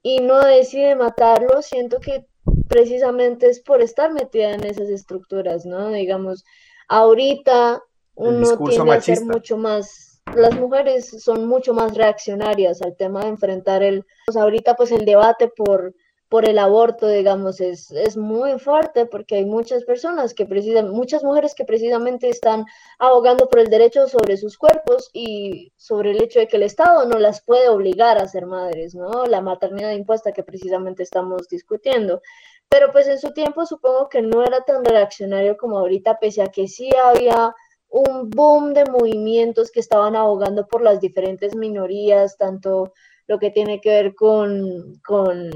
y no decide matarlo. Siento que precisamente es por estar metida en esas estructuras, ¿no? Digamos, ahorita uno tiende a ser mucho más... Las mujeres son mucho más reaccionarias al tema de enfrentar el... Pues ahorita pues el debate por por el aborto, digamos, es, es muy fuerte porque hay muchas personas que precisan, muchas mujeres que precisamente están abogando por el derecho sobre sus cuerpos y sobre el hecho de que el Estado no las puede obligar a ser madres, ¿no? La maternidad impuesta que precisamente estamos discutiendo. Pero pues en su tiempo supongo que no era tan reaccionario como ahorita, pese a que sí había un boom de movimientos que estaban abogando por las diferentes minorías, tanto lo que tiene que ver con, con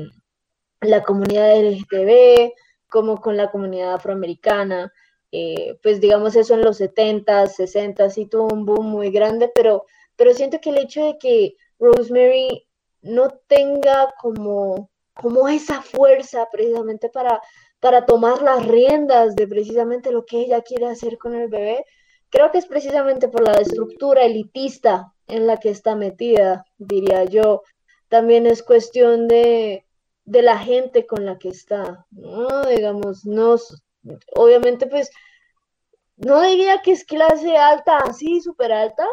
la comunidad LGTB, como con la comunidad afroamericana. Eh, pues digamos eso en los 70, 60 sí tuvo un boom muy grande, pero, pero siento que el hecho de que Rosemary no tenga como, como esa fuerza precisamente para, para tomar las riendas de precisamente lo que ella quiere hacer con el bebé, creo que es precisamente por la estructura elitista en la que está metida, diría yo. También es cuestión de, de la gente con la que está. Digamos, no, obviamente pues, no diría que es clase alta, así, súper alta,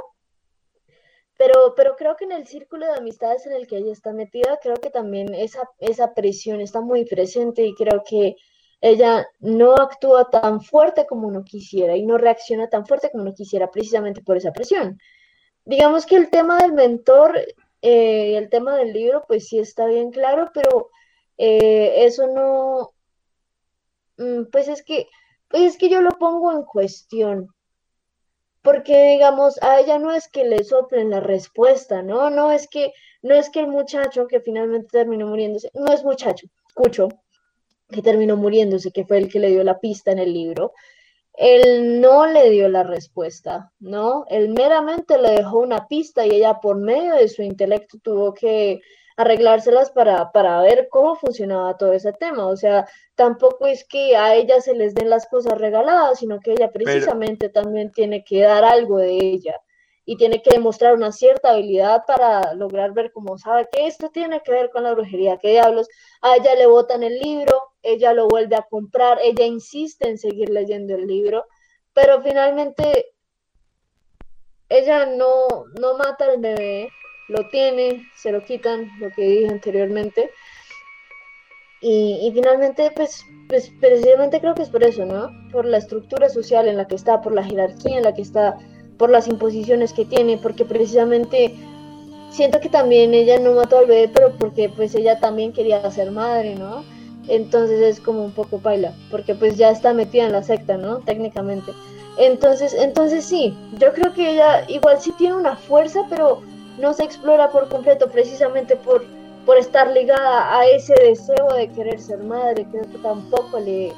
pero, pero creo que en el círculo de amistades en el que ella está metida, creo que también esa, esa presión está muy presente y creo que ella no actúa tan fuerte como uno quisiera y no reacciona tan fuerte como uno quisiera precisamente por esa presión. Digamos que el tema del mentor eh, el tema del libro, pues sí está bien claro, pero eh, eso no, mm, pues es que, pues es que yo lo pongo en cuestión, porque digamos, a ella no es que le soplen la respuesta, ¿no? No es que, no es que el muchacho que finalmente terminó muriéndose, no es muchacho, escucho, que terminó muriéndose, que fue el que le dio la pista en el libro, él no le dio la respuesta, ¿no? Él meramente le dejó una pista y ella por medio de su intelecto tuvo que arreglárselas para, para ver cómo funcionaba todo ese tema. O sea, tampoco es que a ella se les den las cosas regaladas, sino que ella precisamente también tiene que dar algo de ella y tiene que demostrar una cierta habilidad para lograr ver cómo sabe que esto tiene que ver con la brujería, qué diablos, a ella le botan el libro, ella lo vuelve a comprar, ella insiste en seguir leyendo el libro, pero finalmente ella no, no mata al bebé, lo tiene, se lo quitan, lo que dije anteriormente. Y, finalmente, pues, pues precisamente creo que es por eso, ¿no? Por la estructura social en la que está, por la jerarquía en la que está, por las imposiciones que tiene, porque precisamente siento que también ella no mató al bebé, pero porque pues ella también quería ser madre, ¿no? Entonces es como un poco paila, porque pues ya está metida en la secta, ¿no? Técnicamente. Entonces, entonces sí, yo creo que ella igual sí tiene una fuerza, pero no se explora por completo precisamente por, por estar ligada a ese deseo de querer ser madre, que tampoco le,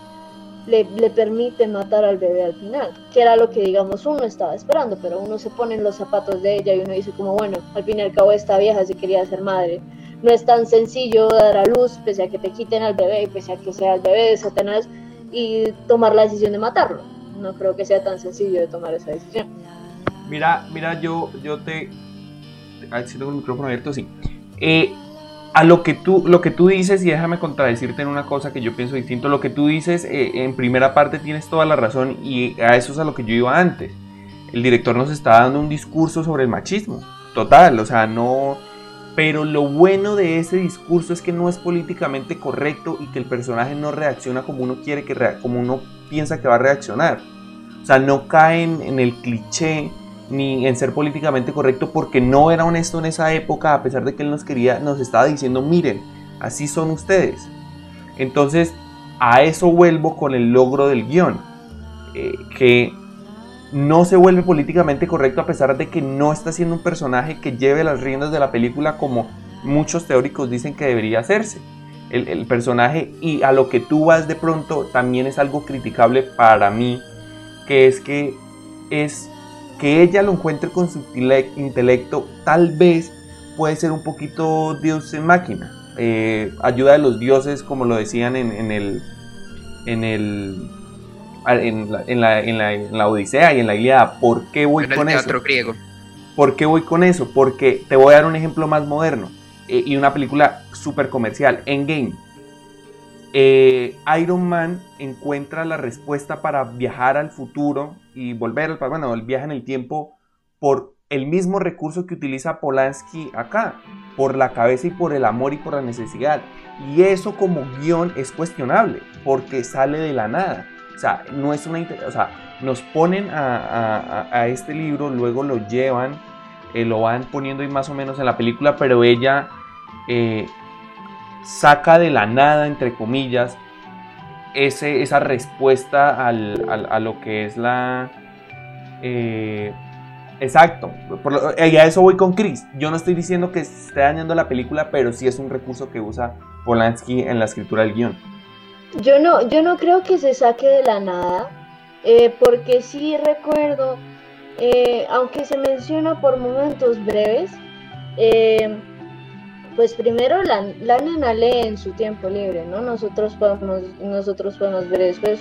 le, le, permite matar al bebé al final, que era lo que digamos uno estaba esperando, pero uno se pone en los zapatos de ella y uno dice como bueno, al fin y al cabo esta vieja se quería ser madre. No es tan sencillo dar a luz, pese a que te quiten al bebé, pese a que sea el bebé de Satanás, y tomar la decisión de matarlo. No creo que sea tan sencillo de tomar esa decisión. Mira, mira, yo, yo te, si tengo el micrófono abierto, sí. Eh, a lo que, tú, lo que tú dices, y déjame contradecirte en una cosa que yo pienso distinto, lo que tú dices eh, en primera parte tienes toda la razón y a eso es a lo que yo iba antes. El director nos está dando un discurso sobre el machismo, total, o sea, no... Pero lo bueno de ese discurso es que no es políticamente correcto y que el personaje no reacciona como uno quiere que como uno piensa que va a reaccionar. O sea, no caen en el cliché ni en ser políticamente correcto porque no era honesto en esa época a pesar de que él nos quería nos estaba diciendo miren así son ustedes entonces a eso vuelvo con el logro del guion eh, que no se vuelve políticamente correcto a pesar de que no está siendo un personaje que lleve las riendas de la película como muchos teóricos dicen que debería hacerse el, personaje y a lo que tú vas de pronto también es algo criticable para mí que es que es que ella lo encuentre con su intelecto, tal vez puede ser un poquito Dios en máquina. Eh, ayuda de los dioses, como lo decían en, el. En el en la, en, la, Odisea y en la Ilíada. ¿Por qué voy con eso? griego. ¿Por qué voy con eso? Porque te voy a dar un ejemplo más moderno eh, y una película súper comercial, Endgame. Eh, Iron Man encuentra la respuesta para viajar al futuro y volver al bueno, el viaje en el tiempo por el mismo recurso que utiliza Polanski acá, por la cabeza y por el amor y por la necesidad. Y eso como guion es cuestionable, porque sale de la nada. O sea, no es una, o sea, nos ponen a, este libro, luego lo llevan, eh, lo van poniendo ahí más o menos en la película, pero ella eh, saca de la nada, entre comillas, esa respuesta a lo que es la, eh, Exacto, y a eso voy con Chris. Yo no estoy diciendo que esté dañando la película, pero sí es un recurso que usa Polanski en la escritura del guion. Yo no, yo no creo que se saque de la nada, eh, porque sí recuerdo, eh, aunque se menciona por momentos breves, eh, pues primero la, la, nena lee en su tiempo libre, ¿no? Nosotros podemos, nosotros podemos ver después,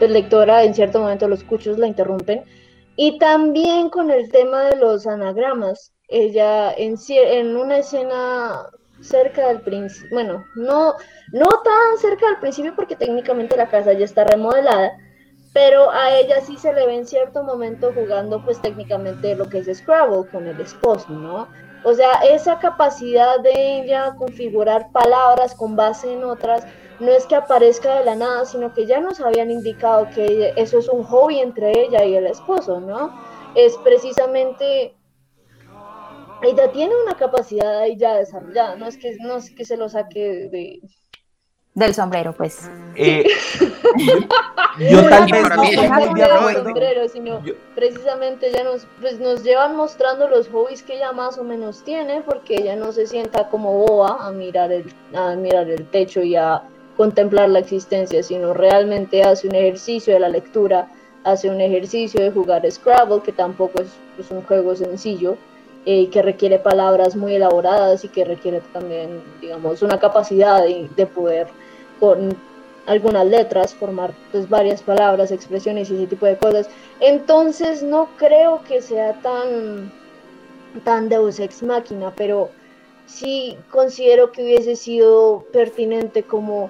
pues lectora en cierto momento los cuchos la interrumpen, y también con el tema de los anagramas, ella en, en una escena cerca del principio, bueno, no, no tan cerca del principio porque técnicamente la casa ya está remodelada, pero a ella sí se le ve en cierto momento jugando pues técnicamente lo que es Scrabble con el esposo, ¿no? O sea, esa capacidad de ella configurar palabras con base en otras, no es que aparezca de la nada, sino que ya nos habían indicado que eso es un hobby entre ella y el esposo, ¿no? Es precisamente ella tiene una capacidad ahí ya desarrollada, no es que, no es que se lo saque de... Del sombrero, pues. Eh, yo tal vez no sombrero, sino precisamente ella nos, pues, nos llevan mostrando los hobbies que ella más o menos tiene, porque ella no se sienta como boba a mirar el, a mirar el techo y a contemplar la existencia, sino realmente hace un ejercicio de la lectura, hace un ejercicio de jugar Scrabble, que tampoco es pues, un juego sencillo, eh, que requiere palabras muy elaboradas y que requiere también, digamos, una capacidad de, poder con algunas letras formar pues varias palabras, expresiones y ese tipo de cosas. Entonces no creo que sea tan, tan deus ex máquina, pero sí considero que hubiese sido pertinente como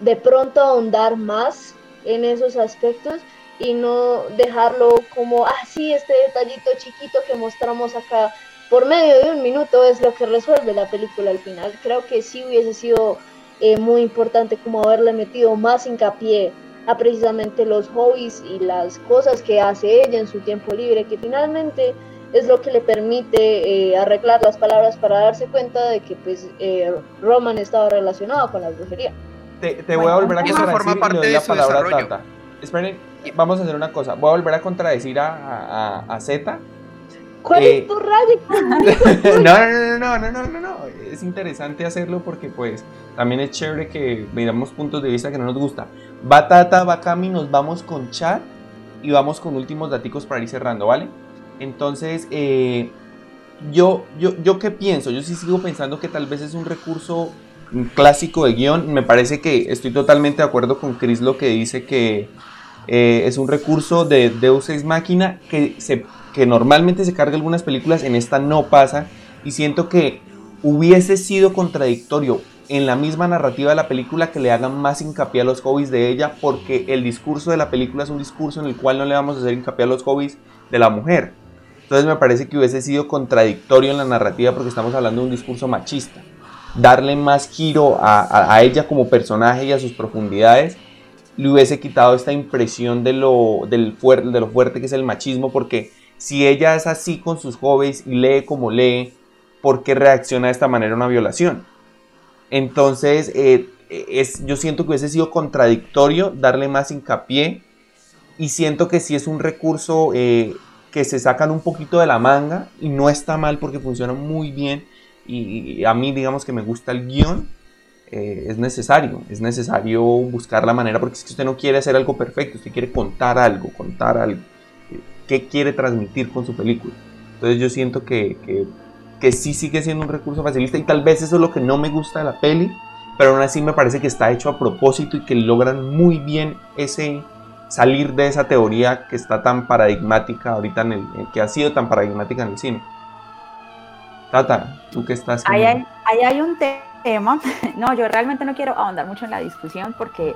de pronto ahondar más en esos aspectos y no dejarlo como, ah, sí, este detallito chiquito que mostramos acá por medio de un minuto es lo que resuelve la película al final. Creo que sí hubiese sido eh, muy importante como haberle metido más hincapié a precisamente los hobbies y las cosas que hace ella en su tiempo libre, que finalmente es lo que le permite eh, arreglar las palabras para darse cuenta de que pues eh, Roman estaba relacionado con la brujería. Te, voy a volver a contradecir y la palabra a Tata. Esperen, vamos a hacer una cosa. Voy a volver a contradecir a, a, Z. ¿Cuál es tu radio? no, no, no, no, no, no, no. Es interesante hacerlo porque pues también es chévere que veamos puntos de vista que no nos gusta. Va Tata, va Cami, nos vamos con chat y vamos con últimos daticos para ir cerrando, ¿vale? Entonces, eh, yo, yo, yo qué pienso, yo sí sigo pensando que tal vez es un recurso un clásico de guion. Me parece que estoy totalmente de acuerdo con Chris lo que dice que eh, es un recurso de Deus Ex Máquina que, se, que normalmente se carga algunas películas, en esta no pasa. Y siento que hubiese sido contradictorio en la misma narrativa de la película que le hagan más hincapié a los hobbies de ella, porque el discurso de la película es un discurso en el cual no le vamos a hacer hincapié a los hobbies de la mujer. Entonces me parece que hubiese sido contradictorio en la narrativa porque estamos hablando de un discurso machista darle más giro a, ella como personaje y a sus profundidades, le hubiese quitado esta impresión de lo, de lo fuerte que es el machismo, porque si ella es así con sus jóvenes y lee como lee, ¿por qué reacciona de esta manera a una violación? Entonces, eh, es, yo siento que hubiese sido contradictorio darle más hincapié y siento que sí es un recurso eh, que se sacan un poquito de la manga y no está mal porque funciona muy bien y a mí digamos que me gusta el guion, eh, es necesario, es necesario buscar la manera, porque es que usted no quiere hacer algo perfecto, usted quiere contar algo, contar algo, eh, qué quiere transmitir con su película. Entonces yo siento que, que, que, sí sigue siendo un recurso facilista y tal vez eso es lo que no me gusta de la peli, pero aún así me parece que está hecho a propósito y que logran muy bien ese salir de esa teoría que está tan paradigmática ahorita en el, que ha sido tan paradigmática en el cine. Tata, tú que estás... Ahí hay, hay un tema, no, yo realmente no quiero ahondar mucho en la discusión porque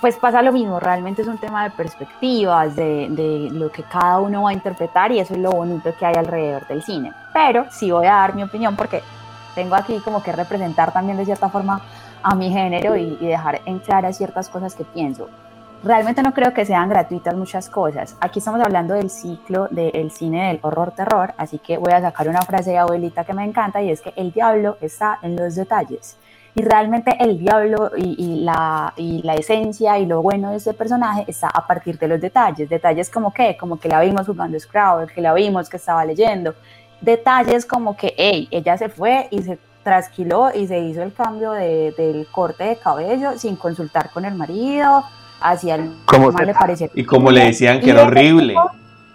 pues pasa lo mismo, realmente es un tema de perspectivas, de, de, lo que cada uno va a interpretar y eso es lo bonito que hay alrededor del cine. Pero sí voy a dar mi opinión porque tengo aquí como que representar también de cierta forma a mi género y, y dejar en claras ciertas cosas que pienso realmente no creo que sean gratuitas muchas cosas. Aquí estamos hablando del ciclo del cine del horror-terror, así que voy a sacar una frase de abuelita que me encanta y es que el diablo está en los detalles. Y realmente el diablo y, la, y la esencia y lo bueno de ese personaje está a partir de los detalles. Detalles como que, como que la vimos jugando Scrabble, que la vimos que estaba leyendo. Detalles como que, hey, ella se fue y se trasquiló y se hizo el cambio de, del corte de cabello sin consultar con el marido, hacia el ¿Cómo le parecía. Y como le decían que era horrible.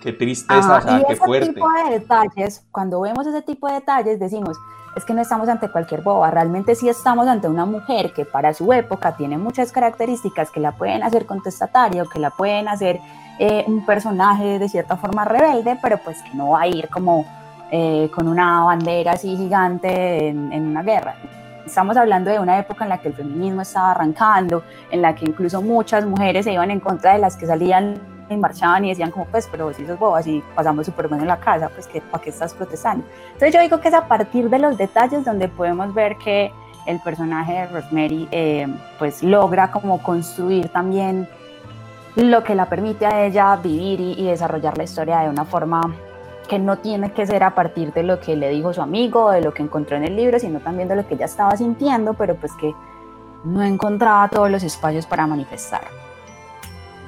Qué tristeza, o sea, qué fuerte. tipo de detalles, cuando vemos ese tipo de detalles, decimos, es que no estamos ante cualquier boba, realmente sí estamos ante una mujer que para su época tiene muchas características que la pueden hacer contestataria o que la pueden hacer eh, un personaje de cierta forma rebelde, pero pues que no va a ir como eh, con una bandera así gigante en, en una guerra. Estamos hablando de una época en la que el feminismo estaba arrancando, en la que incluso muchas mujeres se iban en contra de las que salían y marchaban y decían como, pues, pero si sos bobas y pasamos súper bien en la casa, pues, ¿para qué estás protestando? Entonces yo digo que es a partir de los detalles donde podemos ver que el personaje de Rosemary, eh, pues, logra como construir también lo que la permite a ella vivir y, desarrollar la historia de una forma que no tiene que ser a partir de lo que le dijo su amigo, de lo que encontró en el libro, sino también de lo que ella estaba sintiendo, pero pues que no encontraba todos los espacios para manifestar.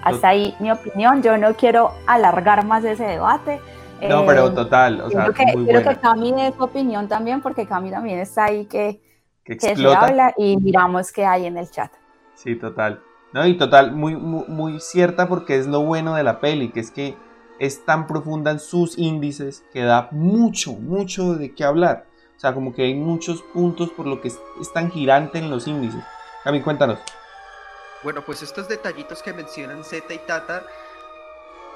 Hasta ahí mi opinión, yo no quiero alargar más ese debate. No, pero eh, total, o sea, que, quiero que Cami dé su opinión también, porque Cami también está ahí que, que, se habla y miramos qué hay en el chat. Sí, total. No, y total, muy, muy, muy, cierta porque es lo bueno de la peli, que es que es tan profunda en sus índices que da mucho, mucho de qué hablar. O sea, como que hay muchos puntos por lo que es, es tan girante en los índices. Cami, cuéntanos. Bueno, pues estos detallitos que mencionan Z y Tata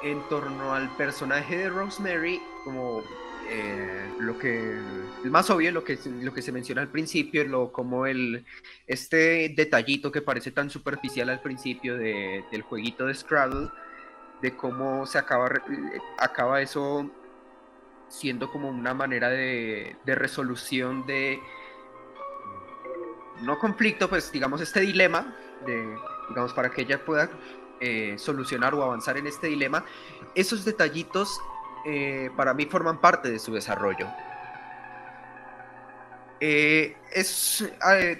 en torno al personaje de Rosemary, como eh, lo que más obvio, lo que, lo que se menciona al principio, lo, como el, este detallito que parece tan superficial al principio de, del jueguito de Scrabble, de cómo se acaba, acaba eso siendo como una manera de, de resolución de, no conflicto, pues digamos este dilema de digamos, para que ella pueda eh, solucionar o avanzar en este dilema, esos detallitos eh, para mí forman parte de su desarrollo. Eh,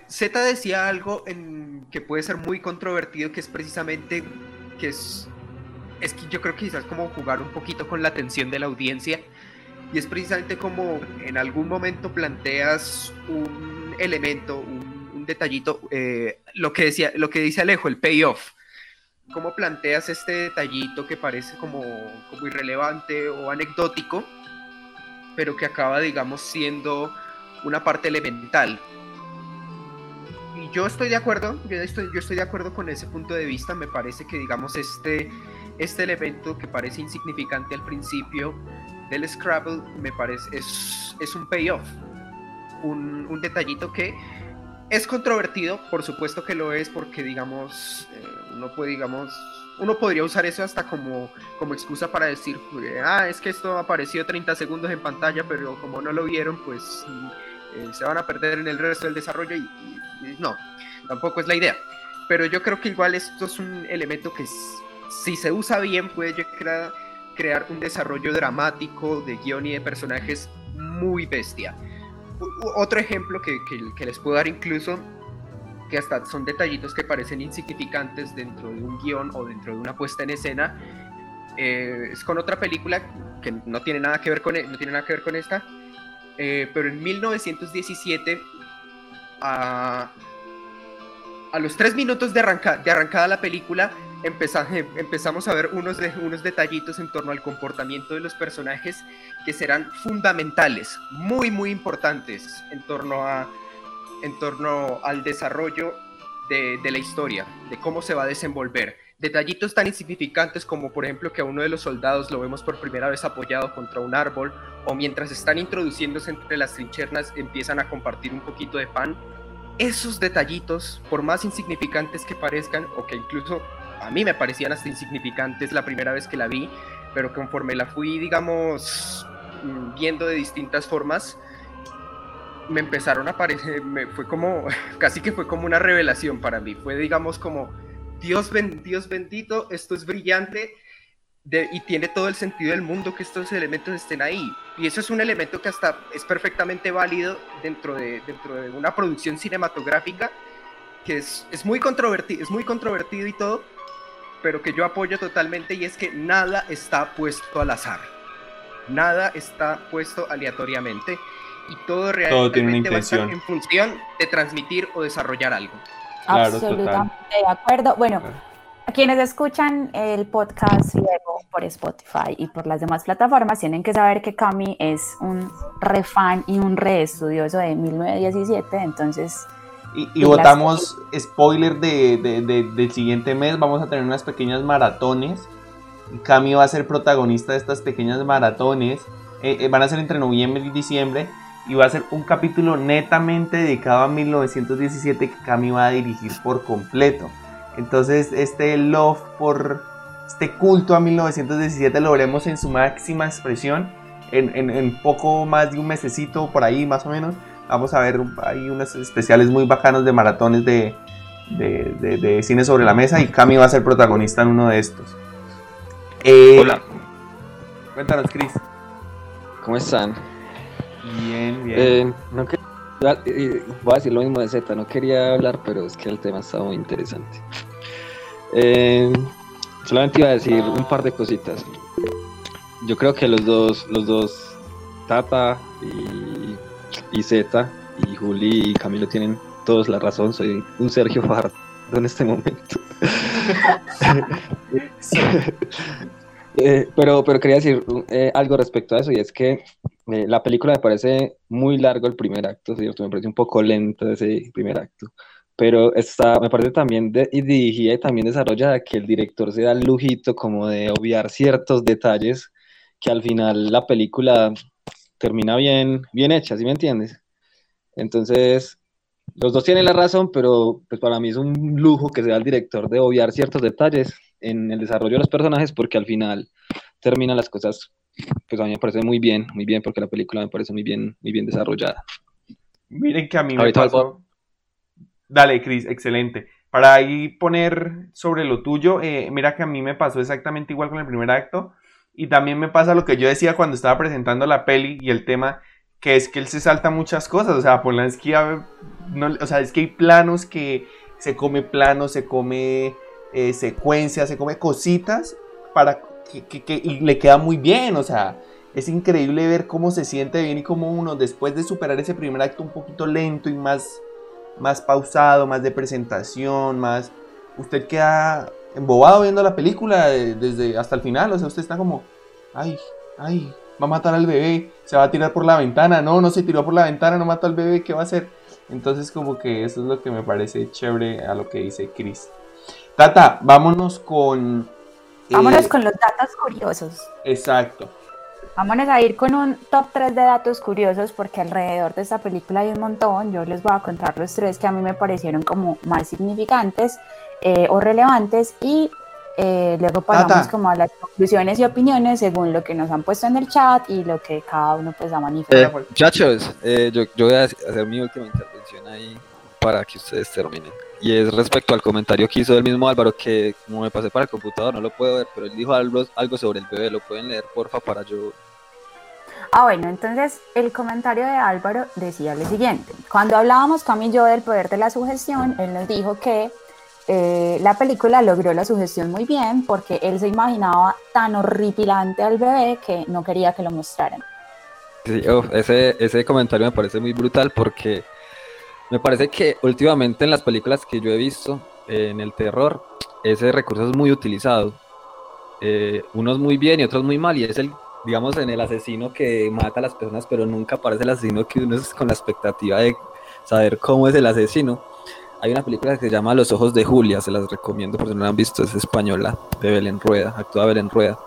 Z decía algo en, que puede ser muy controvertido, que es precisamente que es, es que yo creo que quizás como jugar un poquito con la atención de la audiencia y es precisamente como en algún momento planteas un elemento, un detallito, eh, lo, que decía, lo que dice Alejo, el payoff. ¿Cómo planteas este detallito que parece como, como irrelevante o anecdótico, pero que acaba, digamos, siendo una parte elemental? Y yo estoy de acuerdo, yo estoy, yo estoy de acuerdo con ese punto de vista. Me parece que, digamos, este, este elemento que parece insignificante al principio del Scrabble, me parece, es, es un payoff. Un, un detallito que es controvertido, por supuesto que lo es, porque digamos, eh, uno puede, digamos, uno podría usar eso hasta como, como excusa para decir, ah, es que esto apareció 30 segundos en pantalla, pero como no lo vieron, pues eh, se van a perder en el resto del desarrollo y, no, tampoco es la idea. Pero yo creo que igual esto es un elemento que si se usa bien puede crear, un desarrollo dramático de guion y de personajes muy bestia. Otro ejemplo que, les puedo dar incluso, que hasta son detallitos que parecen insignificantes dentro de un guion o dentro de una puesta en escena, eh, es con otra película que no tiene nada que ver con, e, no tiene nada que ver con esta, eh, pero en 1917, a, a los tres minutos de, de arrancada la película, empezamos a ver unos, de, unos detallitos en torno al comportamiento de los personajes que serán fundamentales, muy, muy importantes en torno, a, en torno al desarrollo de, de la historia, de cómo se va a desenvolver. Detallitos tan insignificantes como por ejemplo que a uno de los soldados lo vemos por primera vez apoyado contra un árbol o mientras están introduciéndose entre las trinchernas empiezan a compartir un poquito de pan. Esos detallitos, por más insignificantes que parezcan o que incluso a mí me parecían hasta insignificantes la primera vez que la vi, pero conforme la fui, digamos, mm, viendo de distintas formas, me empezaron a aparecer, me, fue como, casi que fue como una revelación para mí, fue digamos como, Dios, ben, Dios bendito, esto es brillante, y tiene todo el sentido del mundo que estos elementos estén ahí. Y eso es un elemento que hasta es perfectamente válido dentro de, dentro de una producción cinematográfica que es, es, muy controvertido, es muy controvertido y todo, pero que yo apoyo totalmente y es que nada está puesto al azar. Nada está puesto aleatoriamente y todo realmente va a estar en función de transmitir o desarrollar algo. Absolutamente de acuerdo. Bueno, a quienes escuchan el podcast luego por Spotify y por las demás plataformas tienen que saber que Cami es un re fan y un re estudioso de 1917, entonces... Y, votamos spoiler de, del siguiente mes, vamos a tener unas pequeñas maratones. Cami va a ser protagonista de estas pequeñas maratones. Eh, eh, van a ser entre noviembre y diciembre y va a ser un capítulo netamente dedicado a 1917 que Cami va a dirigir por completo. Entonces este love por este culto a 1917 lo veremos en su máxima expresión en, poco más de un mesecito por ahí más o menos. Vamos a ver hay unos especiales muy bacanos de maratones de, de, cine sobre la mesa y Cami va a ser protagonista en uno de estos. Eh, Hola. Cuéntanos, Chris. ¿Cómo están? Bien, bien. Eh, no voy a decir lo mismo de Z, no quería hablar, pero es que el tema está muy interesante. Eh, solamente iba a decir un par de cositas. Yo creo que los dos, los dos, Tata y, y Z, y Juli y Camilo tienen todos la razón. Soy un Sergio Fajardo en este momento. Eh, pero, pero quería decir eh, algo respecto a eso, y es que eh, la película me parece muy largo el primer acto, ¿cierto? Me parece un poco lento ese primer acto, pero está, me parece también de, y dirigida y también desarrollada que el director se da el lujito como de obviar ciertos detalles que al final la película termina bien, bien hecha, ¿sí me entiendes? Entonces, los dos tienen la razón, pero pues para mí es un lujo que sea el director de obviar ciertos detalles en el desarrollo de los personajes porque al final terminan las cosas pues a mí me parece muy bien, muy bien, porque la película me parece muy bien, muy bien desarrollada. Miren que a mí me pasó... Dale, Chris, excelente. Para ahí poner sobre lo tuyo, eh, mira que a mí me pasó exactamente igual con el primer acto. Y también me pasa lo que yo decía cuando estaba presentando la peli y el tema, que es que él se salta muchas cosas. O sea, Polanski, no, o sea, es que hay planos que se come planos, se come eh, secuencias, se come cositas para que, y le queda muy bien, o sea, es increíble ver cómo se siente bien y cómo uno, después de superar ese primer acto un poquito lento y más, más pausado, más de presentación, más... Usted queda embobado viendo la película desde hasta el final, o sea, usted está como, ay, ay, va a matar al bebé, se va a tirar por la ventana, no, no se tiró por la ventana, no mató al bebé, ¿qué va a hacer? Entonces como que eso es lo que me parece chévere a lo que dice Chris. Tata, vámonos con Vámonos eh, con los datos curiosos. Exacto. Vámonos a ir con un top 3 de datos curiosos porque alrededor de esta película hay un montón. Yo les voy a contar los tres que a mí me parecieron como más significantes eh, o relevantes y eh, luego pasamos como a las conclusiones y opiniones según lo que nos han puesto en el chat y lo que cada uno pues ha manifestado. muchachos, yo, yo voy a hacer mi última intervención ahí para que ustedes terminen y es respecto al comentario que hizo el mismo Álvaro, que como me pasé para el computador no lo puedo ver, pero él dijo algo, algo sobre el bebé, lo pueden leer porfa para yo. Ah, bueno, entonces el comentario de Álvaro decía lo siguiente. Cuando hablábamos con y yo del poder de la sugestión, él nos dijo que eh, la película logró la sugestión muy bien porque él se imaginaba tan horripilante al bebé que no quería que lo mostraran. Ese, ese comentario me parece muy brutal porque me parece que últimamente en las películas que yo he visto, en el terror, ese recurso es muy utilizado. Eh, unos muy bien y otros muy mal, y es el, digamos, en el asesino que mata a las personas, pero nunca aparece el asesino que uno es con la expectativa de saber cómo es el asesino. Hay una película que se llama Los Ojos de Julia, se las recomiendo por si no la han visto, es española, de Belén Rueda, actúa Belén Rueda.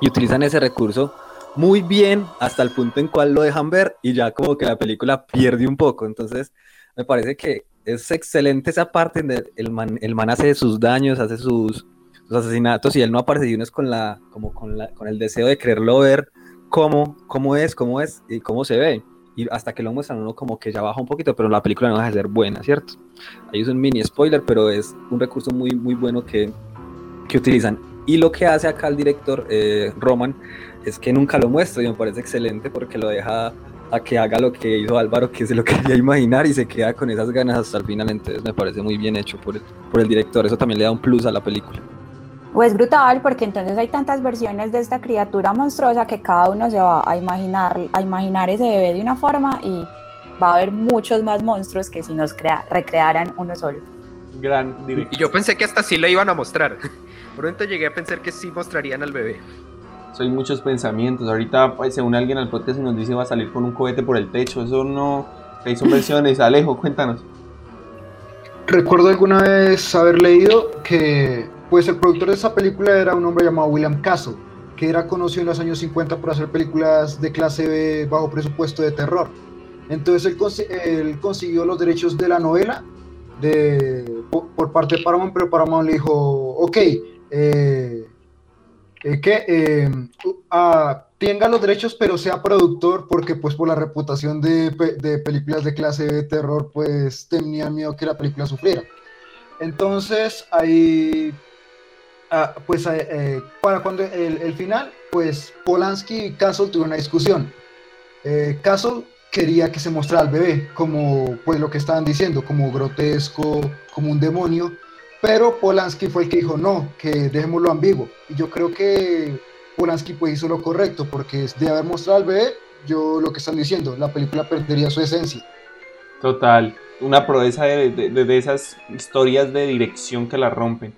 Y utilizan ese recurso muy bien hasta el punto en cual lo dejan ver y ya como que la película pierde un poco. Entonces, me parece que es excelente esa parte donde el man, el man hace sus daños, hace sus, asesinatos y él no aparece y uno es con, la, como con, la, con el deseo de quererlo ver cómo, cómo es, cómo es y cómo se ve. Y hasta que lo muestran uno como que ya baja un poquito, pero la película no deja de ser buena, ¿cierto? Ahí es un mini spoiler, pero es un recurso muy, muy bueno que, que utilizan. Y lo que hace acá el director eh, Roman es que nunca lo muestra y me parece excelente porque lo deja a que haga lo que hizo Álvaro, que se lo quería imaginar y se queda con esas ganas hasta el final. Entonces me parece muy bien hecho por el, por el director. Eso también le da un plus a la película. Pues brutal, porque entonces hay tantas versiones de esta criatura monstruosa que cada uno se va a imaginar, a imaginar ese bebé de una forma y va a haber muchos más monstruos que si nos crea, recrearan uno solo. Gran director. Y yo pensé que hasta sí lo iban a mostrar. Por un momento llegué a pensar que sí mostrarían al bebé. Soy muchos pensamientos. Ahorita pues, se une alguien al podcast y nos dice va a salir con un cohete por el techo. Eso no. Son versiones. Alejo, cuéntanos. Recuerdo alguna vez haber leído que pues el productor de esa película era un hombre llamado William Castle, que era conocido en los años 50 por hacer películas de clase B bajo presupuesto de terror. Entonces él, consiguió los derechos de la novela de, por, parte de Paramount, pero Paramount le dijo, ok, eh, eh, que eh, tenga los derechos, pero sea productor, porque pues por la reputación de, de películas de clase de terror, pues tenía miedo que la película sufriera. Entonces ahí, ah, pues eh, para cuando el, final, pues Polanski y Castle tuvieron una discusión. Castle quería que se mostrara al bebé como pues lo que estaban diciendo, como grotesco, como un demonio, pero Polanski fue el que dijo no, que dejémoslo ambiguo. Y yo creo que Polanski pues hizo lo correcto, porque de haber mostrado al bebé, yo lo que están diciendo, la película perdería su esencia. Total, una proeza de, esas historias de dirección que la rompen.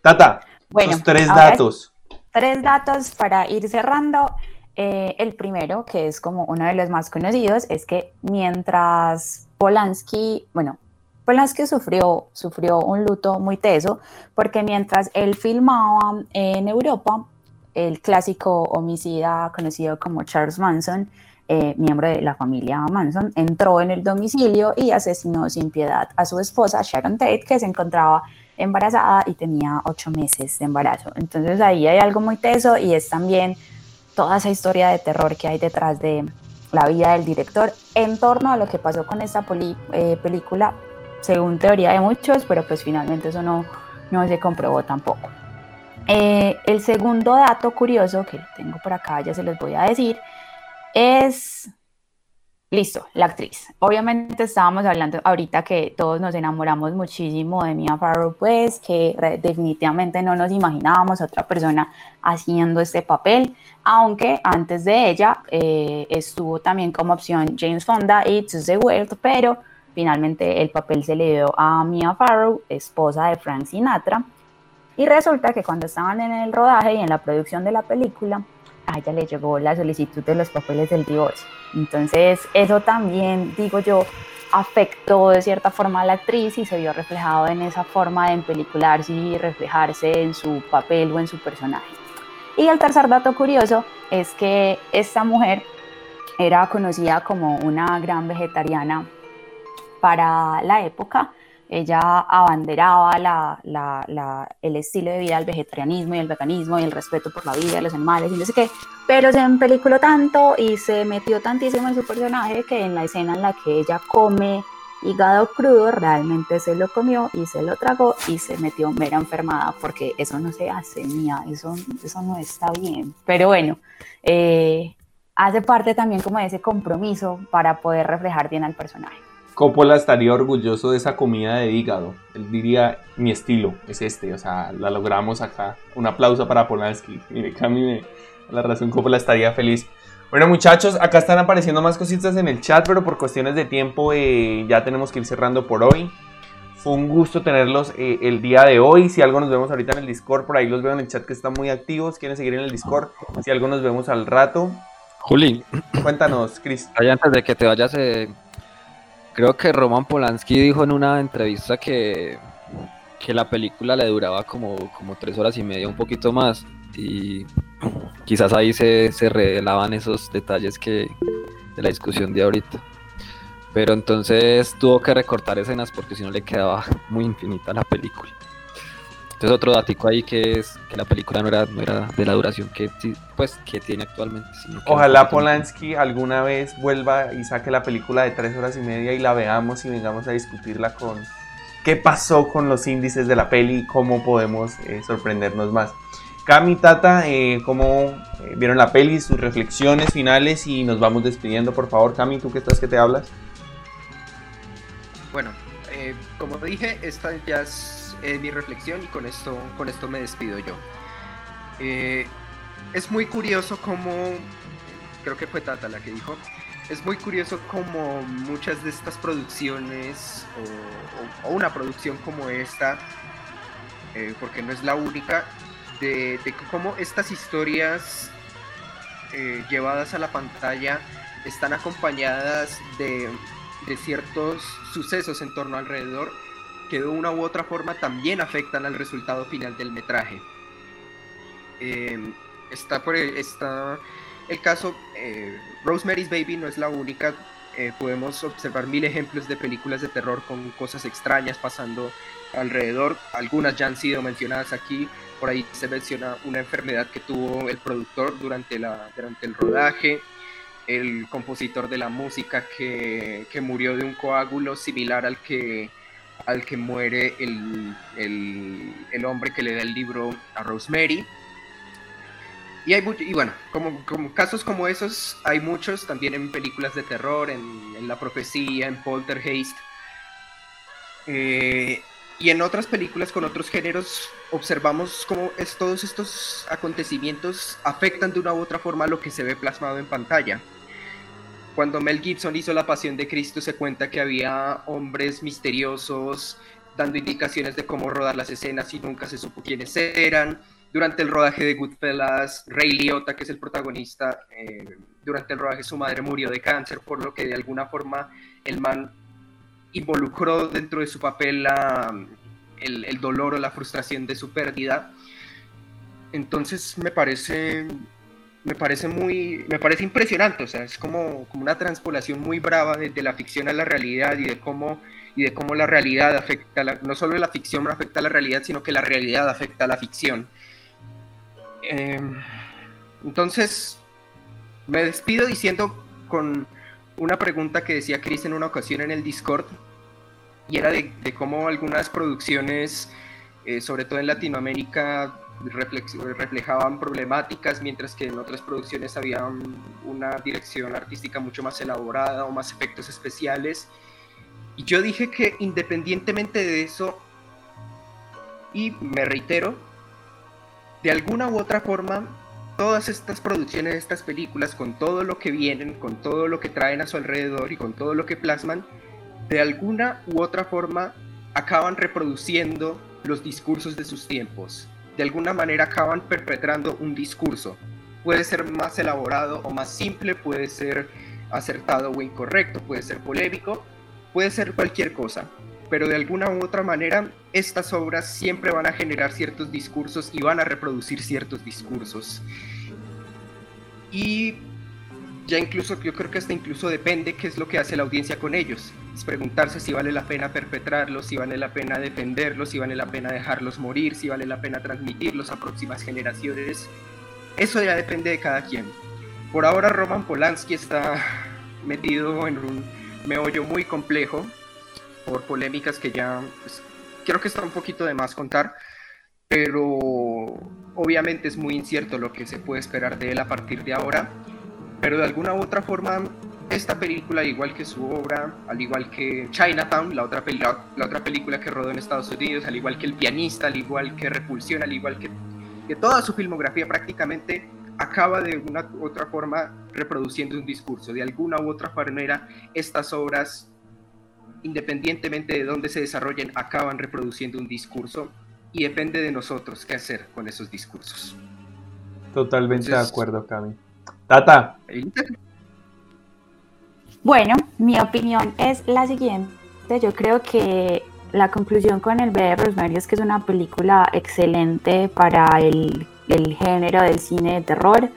Tata, bueno, tres datos. Tres datos para ir cerrando. Eh, el primero, que es como uno de los más conocidos, es que mientras Polanski, bueno, Polanski sufrió, sufrió un luto muy teso porque mientras él filmaba en Europa, el clásico homicida conocido como Charles Manson, eh, miembro de la familia Manson, entró en el domicilio y asesinó sin piedad a su esposa Sharon Tate, que se encontraba embarazada y tenía ocho meses de embarazo. Entonces ahí hay algo muy teso y es también toda esa historia de terror que hay detrás de la vida del director en torno a lo que pasó con esta eh, película según teoría de muchos, pero pues finalmente eso no, no se comprobó tampoco. Eh, el segundo dato curioso que tengo por acá, ya se los voy a decir, es, listo, la actriz. Obviamente estábamos hablando ahorita que todos nos enamoramos muchísimo de Mia Farrow, pues que definitivamente no nos imaginábamos otra persona haciendo este papel, aunque antes de ella eh, estuvo también como opción James Fonda y the World, pero Finalmente el papel se le dio a Mia Farrow, esposa de Frank Sinatra, y resulta que cuando estaban en el rodaje y en la producción de la película, a ella le llegó la solicitud de los papeles del divorcio. Entonces eso también, digo yo, afectó de cierta forma a la actriz y se vio reflejado en esa forma de empelicularse y reflejarse en su papel o en su personaje. Y el tercer dato curioso es que esta mujer era conocida como una gran vegetariana para la época. Ella abanderaba el estilo de vida del vegetarianismo y el veganismo y el respeto por la vida de los animales y no sé qué, pero se empeliculó tanto y se metió tantísimo en su personaje que en la escena en la que ella come hígado crudo, realmente se lo comió y se lo tragó y se metió mera enfermada porque eso no se hace, mía, eso, eso no está bien. Pero bueno, eh, hace parte también como de ese compromiso para poder reflejar bien al personaje. Coppola estaría orgulloso de esa comida de hígado. Él diría, mi estilo es este, o sea, la logramos acá. Un aplauso para Polanski. Mire, Cami, la razón Coppola estaría feliz. Bueno muchachos, acá están apareciendo más cositas en el chat, pero por cuestiones de tiempo eh, ya tenemos que ir cerrando por hoy. Fue un gusto tenerlos eh, el día de hoy. Si algo nos vemos ahorita en el Discord, por ahí los veo en el chat que están muy activos. Quieren seguir en el Discord. Si algo nos vemos al rato. Juli. Cuéntanos, Chris. antes de que te vayas, eh, Creo que Roman Polanski dijo en una entrevista que, que la película le duraba como, como tres horas y media, un poquito más. Y quizás ahí se, se revelaban esos detalles que de la discusión de ahorita. Pero entonces tuvo que recortar escenas porque si no le quedaba muy infinita la película. Entonces otro datico ahí que es que la película no era, no era de la duración que, pues, que tiene actualmente. Ojalá Polanski alguna vez vuelva y saque la película de tres horas y media y la veamos y vengamos a discutirla con qué pasó con los índices de la peli y cómo podemos eh, sorprendernos más. Cami, Tata, eh, ¿cómo eh, vieron la peli, sus reflexiones finales y nos vamos despidiendo, por favor. Cami, tú que estás que te hablas. Bueno, eh, como dije, esta ya es mi reflexión y con esto, con esto me despido yo. es muy curioso como, creo que fue Tata la que dijo, es muy curioso como muchas de estas producciones o, una producción como esta, porque no es la única, de, cómo estas historias eh, llevadas a la pantalla están acompañadas de, ciertos sucesos en torno alrededor que de una u otra forma también afectan al resultado final del metraje. Em, está, por, está el caso, eh, Rosemary's Baby no es la única, eh, podemos observar mil ejemplos de películas de terror con cosas extrañas pasando alrededor, algunas ya han sido mencionadas aquí, por ahí se menciona una enfermedad que tuvo el productor durante, la, durante el rodaje, el compositor de la música que, murió de un coágulo similar al que, al que muere el, el, hombre que le da el libro a Rosemary. Y, hay y bueno, como, como, casos como esos hay muchos también en películas de terror, en, en La Profecía, en Poltergeist. Eh, y en otras películas con otros géneros observamos cómo es, todos estos acontecimientos afectan de una u otra forma lo que se ve plasmado en pantalla. Cuando Mel Gibson hizo La Pasión de Cristo se cuenta que había hombres misteriosos dando indicaciones de cómo rodar las escenas y nunca se supo quiénes eran. Durante el rodaje de Goodfellas, Ray Liotta, que es el protagonista, eh, durante el rodaje su madre murió de cáncer, por lo que de alguna forma el man involucró dentro de su papel el, dolor o la frustración de su pérdida. Entonces me parece, me parece muy, me parece impresionante, o sea, es como, como una transpolación muy brava de, la ficción a la realidad y de cómo, y de cómo la realidad afecta, no solo la ficción afecta a la realidad, sino que la realidad afecta a la ficción. Em, entonces, me despido diciendo con una pregunta que decía Chris en una ocasión en el Discord, y era de, cómo algunas producciones, eh, sobre todo en Latinoamérica, reflejaban problemáticas, mientras que en otras producciones había una dirección artística mucho más elaborada o más efectos especiales. Y yo dije que independientemente de eso, y me reitero, de alguna u otra forma, todas estas producciones, estas películas, con todo lo que vienen, con todo lo que traen a su alrededor y con todo lo que plasman, de alguna u otra forma acaban reproduciendo los discursos de sus tiempos. De alguna manera acaban perpetrando un discurso. Puede ser más elaborado o más simple, puede ser acertado o incorrecto, puede ser polémico, puede ser cualquier cosa. Pero de alguna u otra manera estas obras siempre van a generar ciertos discursos y van a reproducir ciertos discursos. Y ya incluso yo creo que hasta incluso depende qué es lo que hace la audiencia con ellos. Es preguntarse si vale la pena perpetrarlos, si vale la pena defenderlos, si vale la pena dejarlos morir, si vale la pena transmitirlos a próximas generaciones. Eso ya depende de cada quien. Por ahora Roman Polanski está metido en un meollo muy complejo por polémicas que ya pues, creo que está un poquito de más contar, pero obviamente es muy incierto lo que se puede esperar de él a partir de ahora pero de alguna u otra forma esta película, al igual que su obra, al igual que Chinatown, la otra, la, otra película que rodó en Estados Unidos, al igual que El pianista, al igual que Repulsión, al igual que, que toda su filmografía prácticamente acaba de una u otra forma reproduciendo un discurso. De alguna u otra manera, estas obras, independientemente de dónde se desarrollen, acaban reproduciendo un discurso y depende de nosotros qué hacer con esos discursos. Totalmente de acuerdo, Cami. Tata. Bueno, mi opinión es la siguiente. Yo creo que la conclusión con el bebé de Rosemary es que es una película excelente para el, género del cine de terror.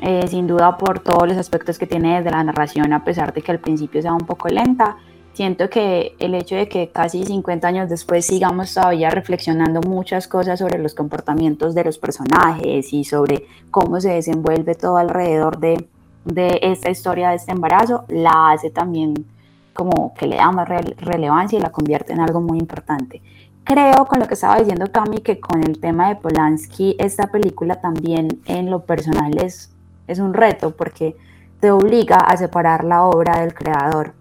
Eh, sin duda por todos los aspectos que tiene desde la narración, a pesar de que al principio sea un poco lenta siento que el hecho de que casi 50 años después sigamos todavía reflexionando muchas cosas sobre los comportamientos de los personajes y sobre cómo se desenvuelve todo alrededor de, de esta historia de este embarazo, la hace también como que le da más relevancia y la convierte en algo muy importante. creo con lo que estaba diciendo Cami que con el tema de Polanski, esta película también en lo personal es, es un reto porque te obliga a separar la obra del creador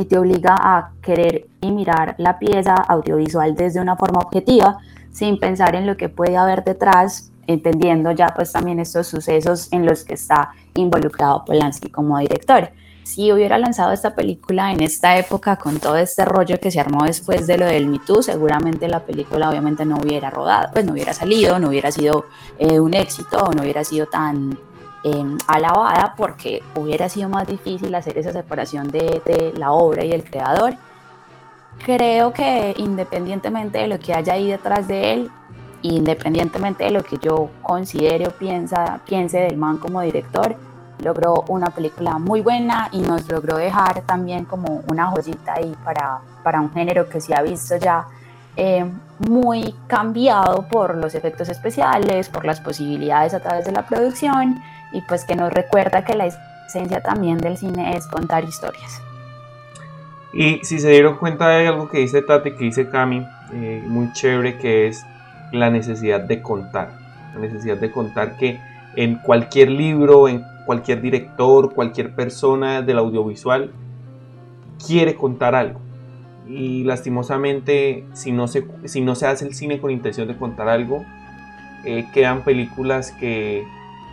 y te obliga a querer y mirar la pieza audiovisual desde una forma objetiva sin pensar en lo que puede haber detrás, entendiendo ya pues también estos sucesos en los que está involucrado Polanski como director. Si hubiera lanzado esta película en esta época con todo este rollo que se armó después de lo del Me Too, seguramente la película obviamente no hubiera rodado, pues no hubiera salido, no hubiera sido eh, un éxito, no hubiera sido tan em, alabada porque hubiera sido más difícil hacer esa separación de, de la obra y el creador. Creo que independientemente de lo que haya ahí detrás de él, independientemente de lo que yo considere o piensa, piense del man como director, logró una película muy buena y nos logró dejar también como una joyita ahí para, para un género que se ha visto ya eh, muy cambiado por los efectos especiales, por las posibilidades a través de la producción y pues que nos recuerda que la esencia también del cine es contar historias. Y si se dieron cuenta de algo que dice Tati, que dice Cami, eh, muy chévere, que es la necesidad de contar. La necesidad de contar que en cualquier libro, en cualquier director, cualquier persona del audiovisual quiere contar algo. Y lastimosamente, si no se, si no se hace el cine con intención de contar algo, eh, quedan películas que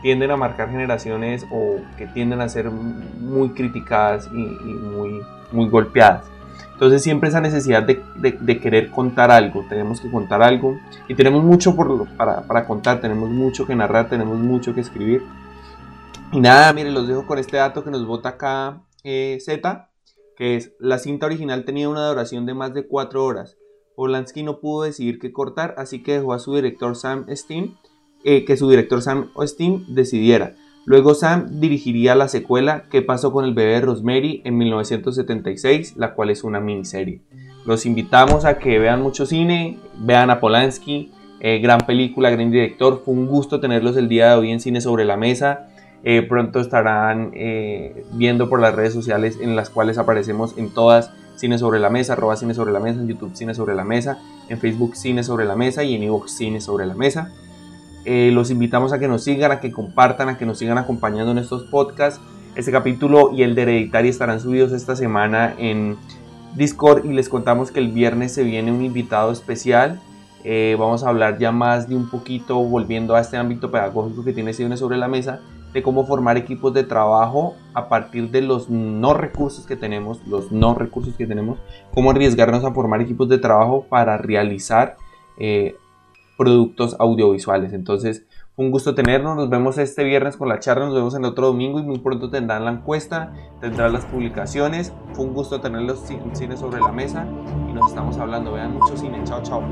tienden a marcar generaciones o que tienden a ser muy criticadas y, muy, muy golpeadas. Entonces siempre esa necesidad de, querer contar algo, tenemos que contar algo y tenemos mucho por, para, para contar, tenemos mucho que narrar, tenemos mucho que escribir y nada, miren, los dejo con este dato que nos vota acá eh, Z, que es la cinta original tenía una duración de más de 4 horas. Polanski no pudo decidir qué cortar, así que dejó a su director Sam Steam eh, que su director Sam Steam decidiera. Luego Sam dirigiría la secuela ¿Qué pasó con el bebé de Rosemary? en 1976, la cual es una miniserie. Los invitamos a que vean mucho cine, vean a Polanski, eh, gran película, gran director. Fue un gusto tenerlos el día de hoy en Cine sobre la Mesa. Eh, pronto estarán eh, viendo por las redes sociales en las cuales aparecemos en todas Cine sobre la Mesa, arroba Cine sobre la Mesa, en YouTube Cine sobre la Mesa, en Facebook Cine sobre la Mesa y en Evox Cine sobre la Mesa. Eh, los invitamos a que nos sigan, a que compartan, a que nos sigan acompañando en estos podcasts. Este capítulo y el de Hereditary estarán subidos esta semana en Discord y les contamos que el viernes se viene un invitado especial. vamos a hablar ya más de un poquito, volviendo a este ámbito pedagógico que tiene Cine sobre la Mesa, de cómo formar equipos de trabajo a partir de los no recursos que tenemos, los no recursos que tenemos, cómo arriesgarnos a formar equipos de trabajo para realizar eh, productos audiovisuales. Entonces, un gusto tenernos, nos vemos este viernes con la charla, nos vemos el otro domingo y muy pronto tendrán la encuesta, tendrán las publicaciones. Fue un gusto tenerlos en cine sobre la mesa y nos estamos hablando. Vean mucho cine. Chao, chao.